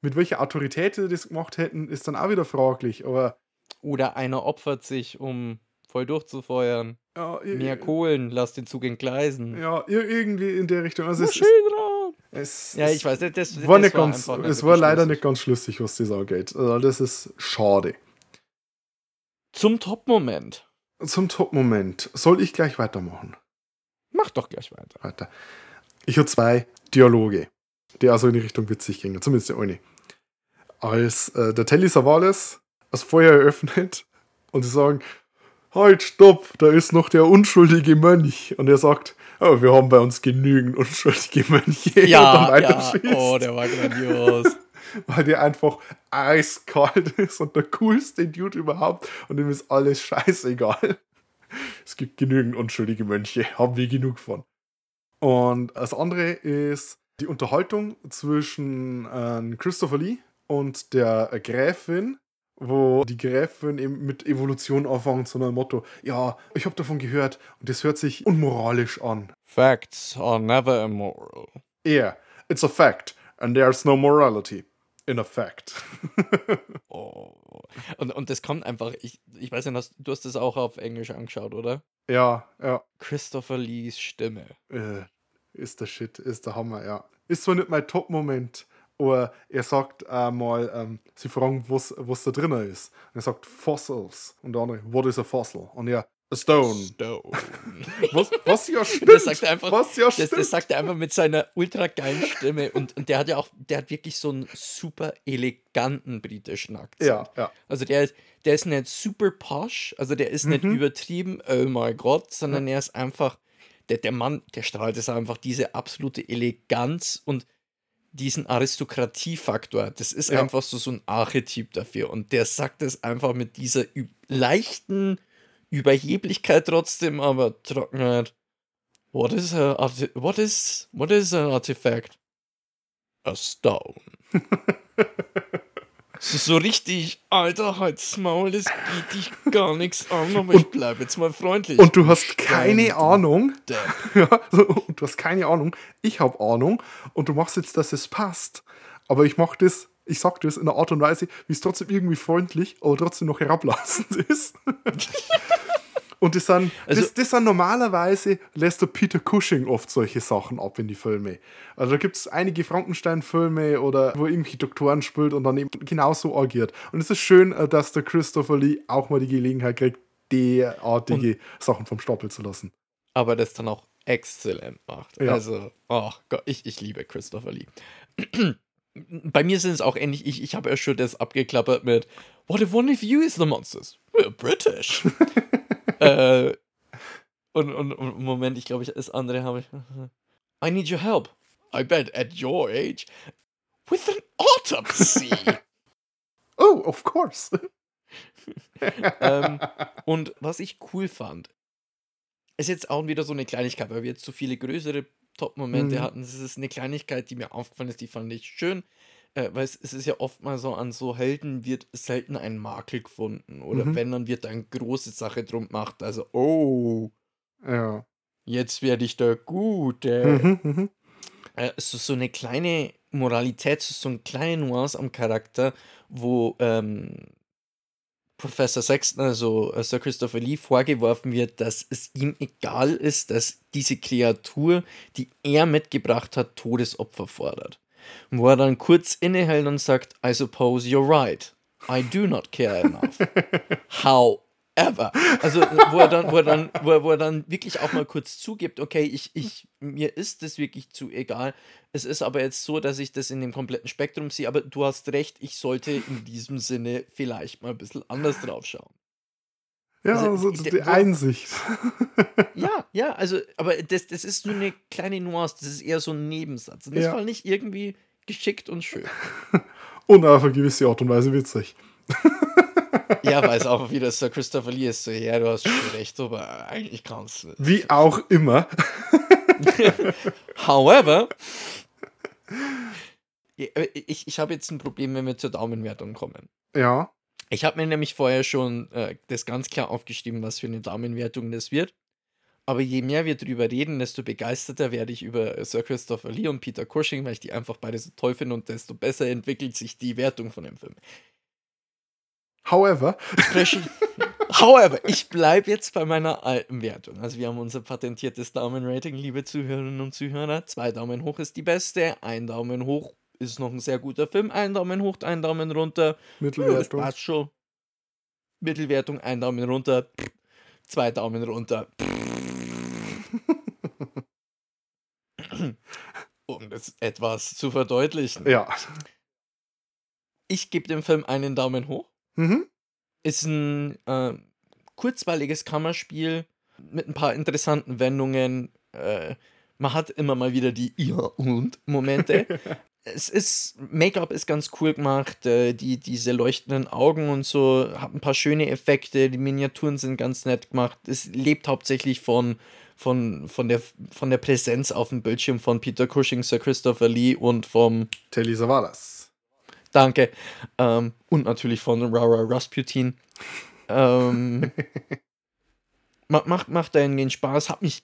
Mit welcher Autorität sie das gemacht hätten, ist dann auch wieder fraglich. Aber
oder einer opfert sich, um voll durchzufeuern. Ja, Mehr Kohlen, lass den Zug entgleisen.
Ja, irgendwie in der Richtung. Also
es, es, ja, ich weiß, das, das
war, nicht war ganz, es war leider nicht ganz schlüssig, was das angeht. Also das ist schade.
Zum Top-Moment.
Zum Top-Moment. Soll ich gleich weitermachen?
Mach doch gleich weiter.
Weiter. Ich habe zwei Dialoge, die also in die Richtung witzig gingen. Zumindest der eine. Als äh, der Telly Savalas das Feuer eröffnet und sie sagen, halt, stopp, da ist noch der unschuldige Mönch. Und er sagt, oh, wir haben bei uns genügend unschuldige Mönche.
Ja, ja. oh, der war grandios.
Weil der einfach eiskalt ist und der coolste Dude überhaupt und ihm ist alles scheißegal. Es gibt genügend unschuldige Mönche, haben wir genug von. Und das andere ist die Unterhaltung zwischen äh, Christopher Lee und der Gräfin, wo die Gräfin eben mit Evolution anfangen, zu einem Motto, ja, ich habe davon gehört und das hört sich unmoralisch an.
Facts are never immoral.
Yeah, it's a fact and there's no morality in a fact.
oh. Und, und das kommt einfach, ich, ich weiß nicht, du hast das auch auf Englisch angeschaut, oder?
Ja, ja.
Christopher Lees Stimme.
Äh, ist der Shit, ist der Hammer, ja. Ist zwar nicht mein Top-Moment, oder er sagt einmal, ähm, sie fragen, was, was da drin ist. Und er sagt Fossils. Und der andere, what is a fossil? Und er, stone.
Stone.
was, was ja stimmt.
Das sagt er einfach,
was ja
das, das, sagt er einfach mit seiner ultra geilen Stimme. Und, und der hat ja auch, der hat wirklich so einen super eleganten britischen Akzent.
Ja, ja.
Also der ist, der ist nicht super posh, also der ist mhm. nicht übertrieben, oh mein Gott, sondern ja. er ist einfach, der, der Mann, der strahlt es einfach diese absolute Eleganz und diesen Aristokratiefaktor. Das ist ja. einfach so, so ein Archetyp dafür. Und der sagt es einfach mit dieser leichten Überheblichkeit trotzdem, aber Trockenheit. What is a what is what is an artifact? A stone. So, so richtig, Alter, halt's Maul, das geht dich gar nichts an, aber und, ich bleibe jetzt mal freundlich.
Und du hast keine Stein, Ahnung. Ja, und du hast keine Ahnung. Ich habe Ahnung und du machst jetzt, dass es passt. Aber ich mach das, ich sag das in einer Art und Weise, wie es trotzdem irgendwie freundlich, aber trotzdem noch herablassend ist. Und das sind, also, das, das sind normalerweise lässt der Peter Cushing oft solche Sachen ab in die Filme. Also da gibt es einige Frankenstein-Filme oder wo irgendwie Doktoren spielt und dann eben genauso agiert. Und es ist schön, äh, dass der Christopher Lee auch mal die Gelegenheit kriegt, derartige Sachen vom Stapel zu lassen.
Aber das dann auch exzellent macht. Ja. Also, oh Gott, ich, ich liebe Christopher Lee. Bei mir sind es auch ähnlich, ich, ich habe ja schon das abgeklappert mit What if one of you is the monsters? We're British. äh, und, und, und Moment, ich glaube, das andere habe ich. I need your help. I bet at your age. With an autopsy.
oh, of course.
ähm, und was ich cool fand, ist jetzt auch wieder so eine Kleinigkeit, weil wir jetzt so viele größere Top-Momente mhm. hatten. Es ist eine Kleinigkeit, die mir aufgefallen ist, die fand ich schön. Äh, weil es, es ist ja oft mal so, an so Helden wird selten ein Makel gefunden. Oder mhm. wenn, dann wird eine große Sache drum gemacht. Also, oh.
Ja.
Jetzt werde ich der Gute. Mhm, mhm. Äh, so, so eine kleine Moralität, so, so eine kleine Nuance am Charakter, wo ähm, Professor Sexton, also äh, Sir Christopher Lee, vorgeworfen wird, dass es ihm egal ist, dass diese Kreatur, die er mitgebracht hat, Todesopfer fordert wo er dann kurz innehält und sagt, I suppose you're right. I do not care enough. ever. Also, wo er dann, wo er dann, wo er, wo er dann wirklich auch mal kurz zugibt, okay, ich, ich, mir ist das wirklich zu egal. Es ist aber jetzt so, dass ich das in dem kompletten Spektrum sehe, aber du hast recht, ich sollte in diesem Sinne vielleicht mal ein bisschen anders drauf schauen.
Ja, also, also die Einsicht.
Ja, ja, also, aber das, das ist nur eine kleine Nuance, das ist eher so ein Nebensatz. Und das ja. war nicht irgendwie geschickt und schön.
und auf eine gewisse Art und Weise witzig.
ja, weil es auch wieder Sir Christopher Lee ist. So, ja, du hast schon recht, aber eigentlich kannst du.
Wie auch immer.
However, ich, ich habe jetzt ein Problem, wenn wir zur Daumenwertung kommen.
Ja.
Ich habe mir nämlich vorher schon äh, das ganz klar aufgeschrieben, was für eine Daumenwertung das wird. Aber je mehr wir drüber reden, desto begeisterter werde ich über Sir Christopher Lee und Peter Cushing, weil ich die einfach beide so toll finde und desto besser entwickelt sich die Wertung von dem Film.
However.
However, ich bleibe jetzt bei meiner alten Wertung. Also wir haben unser patentiertes Daumenrating, liebe Zuhörerinnen und Zuhörer. Zwei Daumen hoch ist die beste, ein Daumen hoch ist noch ein sehr guter Film, ein Daumen hoch, ein Daumen runter.
Mittelwertung.
passt schon. Mittelwertung, ein Daumen runter, zwei Daumen runter. um das etwas zu verdeutlichen.
Ja.
Ich gebe dem Film einen Daumen hoch.
Mhm.
Ist ein äh, kurzweiliges Kammerspiel mit ein paar interessanten Wendungen. Äh, man hat immer mal wieder die Ja und Momente. es ist, Make-up ist ganz cool gemacht, äh, die, diese leuchtenden Augen und so, hat ein paar schöne Effekte, die Miniaturen sind ganz nett gemacht. Es lebt hauptsächlich von, von, von, der, von der Präsenz auf dem Bildschirm von Peter Cushing, Sir Christopher Lee und vom
Telly Savalas.
Danke. Ähm, und natürlich von Rara Rasputin. Ähm, macht, macht den Spaß. Hat mich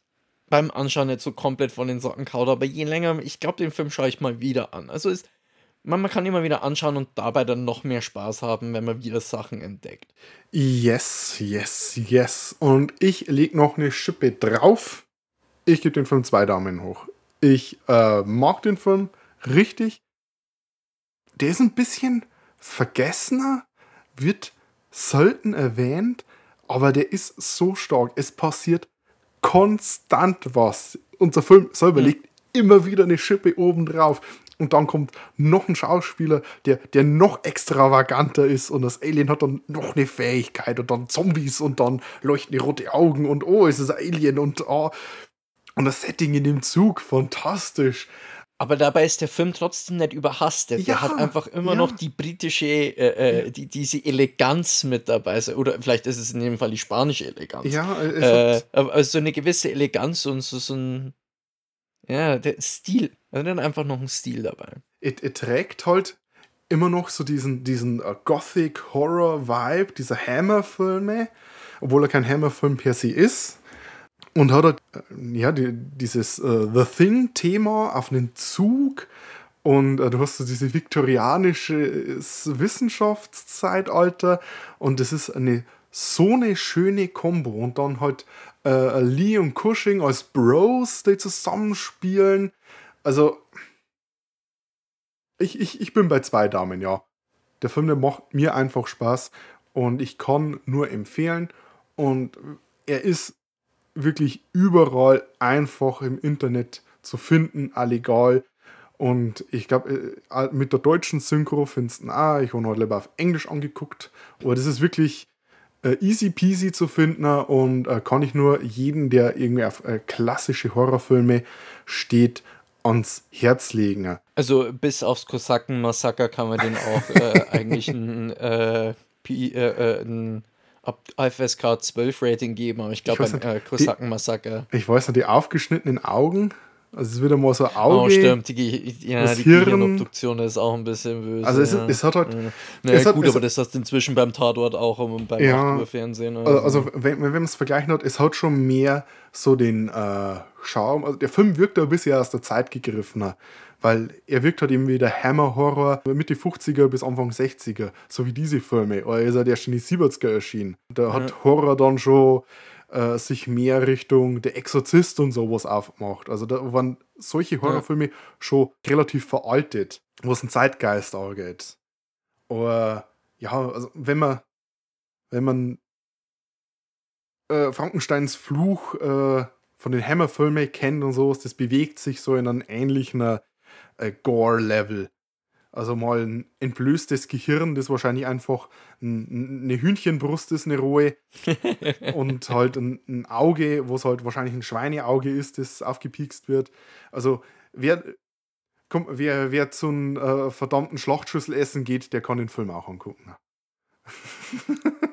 beim Anschauen nicht so komplett von den Socken kaut, aber je länger, ich glaube, den Film schaue ich mal wieder an. Also ist, man, man kann immer wieder anschauen und dabei dann noch mehr Spaß haben, wenn man wieder Sachen entdeckt.
Yes, yes, yes. Und ich lege noch eine Schippe drauf. Ich gebe den Film zwei Daumen hoch. Ich äh, mag den Film richtig der ist ein bisschen vergessener, wird selten erwähnt, aber der ist so stark. Es passiert konstant was. Unser Film selber mhm. legt immer wieder eine Schippe oben drauf. Und dann kommt noch ein Schauspieler, der, der noch extravaganter ist und das Alien hat dann noch eine Fähigkeit und dann Zombies und dann leuchten die rote Augen und oh, es ist ein Alien und oh. Und das Setting in dem Zug, fantastisch.
Aber dabei ist der Film trotzdem nicht überhastet. Ja, der hat einfach immer ja. noch die britische, äh, äh, die, diese Eleganz mit dabei. Oder vielleicht ist es in dem Fall die spanische Eleganz.
Ja,
äh, aber so eine gewisse Eleganz und so, so ein, ja, der Stil. Also dann einfach noch ein Stil dabei.
Er trägt halt immer noch so diesen, diesen uh, Gothic-Horror-Vibe, dieser Hammer-Filme, obwohl er kein Hammer-Film per se ist. Und hat halt, ja, die, dieses uh, The Thing-Thema auf einen Zug. Und uh, du hast so diese viktorianische Wissenschaftszeitalter. Und das ist eine so eine schöne Kombo. Und dann halt uh, Lee und Cushing als Bros, die zusammenspielen. Also ich, ich, ich bin bei zwei Damen, ja. Der Film, der macht mir einfach Spaß. Und ich kann nur empfehlen. Und er ist wirklich überall einfach im Internet zu finden, allegal. Und ich glaube, äh, mit der deutschen Synchro findest du, ah, ich habe heute lieber auf Englisch angeguckt. Aber das ist wirklich äh, easy peasy zu finden und äh, kann ich nur jeden, der irgendwie auf äh, klassische Horrorfilme steht, ans Herz legen.
Also bis aufs Kosaken-Massaker kann man den auch äh, eigentlich ein, äh, ein ab FSK 12 Rating geben, aber ich glaube ein äh, Kosaken-Massaker.
Ich weiß nicht, die aufgeschnittenen Augen. Also es wird immer so Auge.
Oh, stimmt. Die, ja, die Gehirnobduktion ist auch ein bisschen böse.
Also es,
ja.
es hat halt.
Ja. Naja, gut, hat, aber das hast du inzwischen beim Tatort auch und beim
ja, Fernsehen. Also, also wenn, wenn man es vergleichen hat, es hat schon mehr so den äh, Schaum. Also der Film wirkt ein bisschen aus der Zeit gegriffener weil er wirkt halt eben wie der Hammer-Horror Mitte 50er bis Anfang 60er, so wie diese Filme. Oder ist er erst in die 70er erschienen. Da hat ja. Horror dann schon äh, sich mehr Richtung Der Exorzist und sowas aufgemacht. Also da waren solche Horrorfilme ja. schon relativ veraltet, was den Zeitgeist angeht. Aber ja, also wenn man, wenn man äh, Frankensteins Fluch äh, von den Hammer-Filmen kennt und so, das bewegt sich so in einem ähnlichen äh, Gore-Level. Also mal ein entblößtes Gehirn, das wahrscheinlich einfach ein, eine Hühnchenbrust ist, eine rohe. und halt ein, ein Auge, wo es halt wahrscheinlich ein Schweineauge ist, das aufgepiekst wird. Also wer, komm, wer, wer zu einem äh, verdammten Schlachtschüssel essen geht, der kann den Film auch angucken.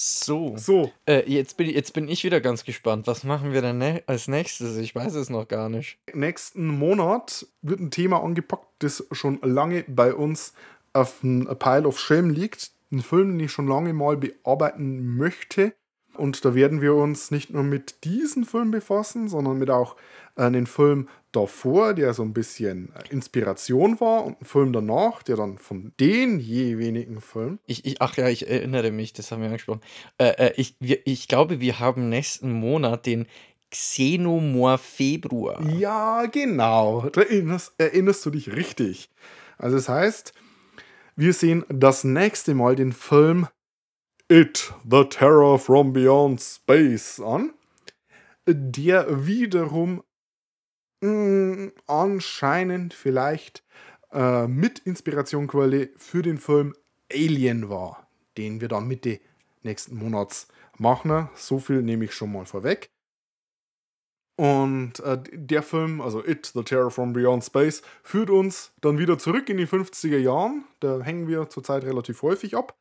So.
So.
Äh, jetzt, bin, jetzt bin ich wieder ganz gespannt. Was machen wir denn ne als nächstes? Ich weiß es noch gar nicht.
Nächsten Monat wird ein Thema angepackt, das schon lange bei uns auf einem Pile of Shame liegt. Ein Film, den ich schon lange mal bearbeiten möchte. Und da werden wir uns nicht nur mit diesem Film befassen, sondern mit auch äh, einem Film davor, der so ein bisschen äh, Inspiration war, und ein Film danach, der dann von den je wenigen Filmen.
Ich, ich, ach ja, ich erinnere mich, das haben wir angesprochen. Äh, äh, ich, wir, ich glaube, wir haben nächsten Monat den Xenomorph Februar.
Ja, genau. Da erinnerst, erinnerst du dich richtig. Also das heißt, wir sehen das nächste Mal den Film It, The Terror from Beyond Space an, der wiederum mh, mm, anscheinend vielleicht äh, mit Inspirationquelle für den Film Alien war, den wir dann Mitte nächsten Monats machen. So viel nehme ich schon mal vorweg. Und äh, der Film, also It, The Terror from Beyond Space, führt uns dann wieder zurück in die 50er Jahren. Da hängen wir zurzeit relativ häufig ab.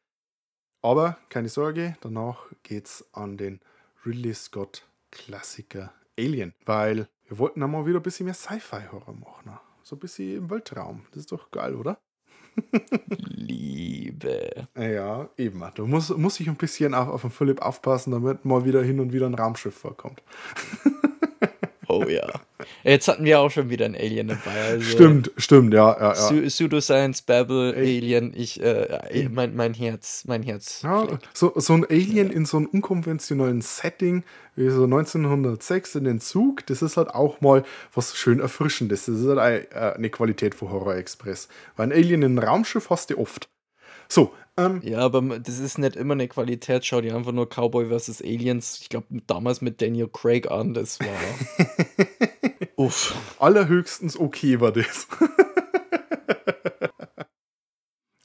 Aber keine Sorge, danach geht's an den Ridley Scott Klassiker Alien, weil wir wollten dann mal wieder ein bisschen mehr Sci-Fi-Horror machen. So ein bisschen im Weltraum. Das ist doch geil, oder?
Liebe.
Ja, eben. Du musst, musst dich ein bisschen auf, auf den Philipp aufpassen, damit mal wieder hin und wieder ein Raumschiff vorkommt.
Oh ja. Jetzt hatten wir auch schon wieder ein Alien dabei. Also
stimmt, stimmt, ja. ja,
ja. Pseudoscience, Babel, Alien, ich, äh, mein, mein Herz, mein Herz.
Ja, so, so ein Alien in so einem unkonventionellen Setting, wie so 1906 in den Zug, das ist halt auch mal was schön Erfrischendes. Das ist halt äh, eine Qualität für Horror Express. Weil ein Alien in einem Raumschiff hast du oft. So,
ähm, ja, aber das ist nicht immer eine Qualität. Schau dir einfach nur Cowboy vs. Aliens, ich glaube, damals mit Daniel Craig an. Das war.
Uff. Allerhöchstens okay war das.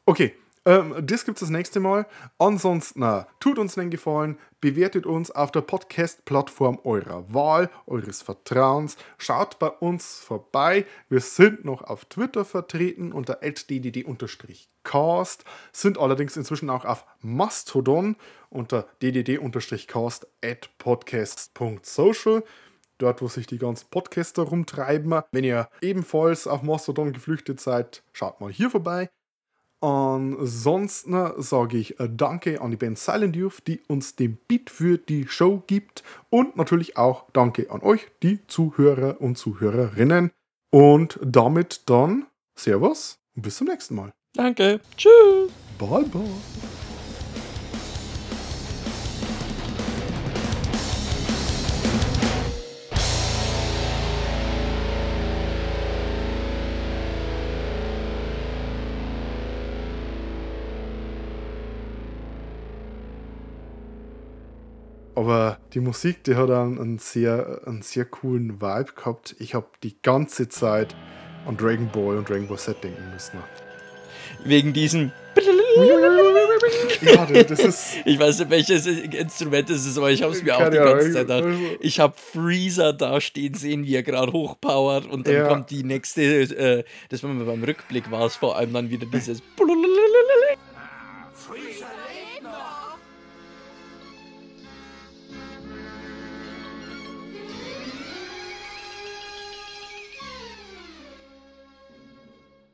okay, ähm, das gibt es das nächste Mal. Ansonsten, na, tut uns einen Gefallen, bewertet uns auf der Podcast-Plattform eurer Wahl, eures Vertrauens. Schaut bei uns vorbei. Wir sind noch auf Twitter vertreten unter ddd-cast, sind allerdings inzwischen auch auf Mastodon unter ddd-cast at podcast.social dort, wo sich die ganzen Podcaster rumtreiben. Wenn ihr ebenfalls auf Mastodon geflüchtet seid, schaut mal hier vorbei. Ansonsten sage ich äh, Danke an die Band Silent Youth, die uns den Beat für die Show gibt. Und natürlich auch Danke an euch, die Zuhörer und Zuhörerinnen. Und damit dann Servus und bis zum nächsten Mal.
Danke. Tschüss.
Bye, bye. Aber die Musik, die hat einen, einen, sehr, einen sehr coolen Vibe gehabt. Ich habe die ganze Zeit an Dragon Ball und Dragon Ball Z denken müssen.
Wegen diesem.
Ja, das ist.
Ich weiß nicht, welches Instrument es ist, aber ich habe es mir auch die ganze Zeit gedacht. Ich habe Freezer da stehen sehen, wie er gerade hochpowert und dann ja. kommt die nächste, äh, das war beim Rückblick war es vor allem dann wieder dieses.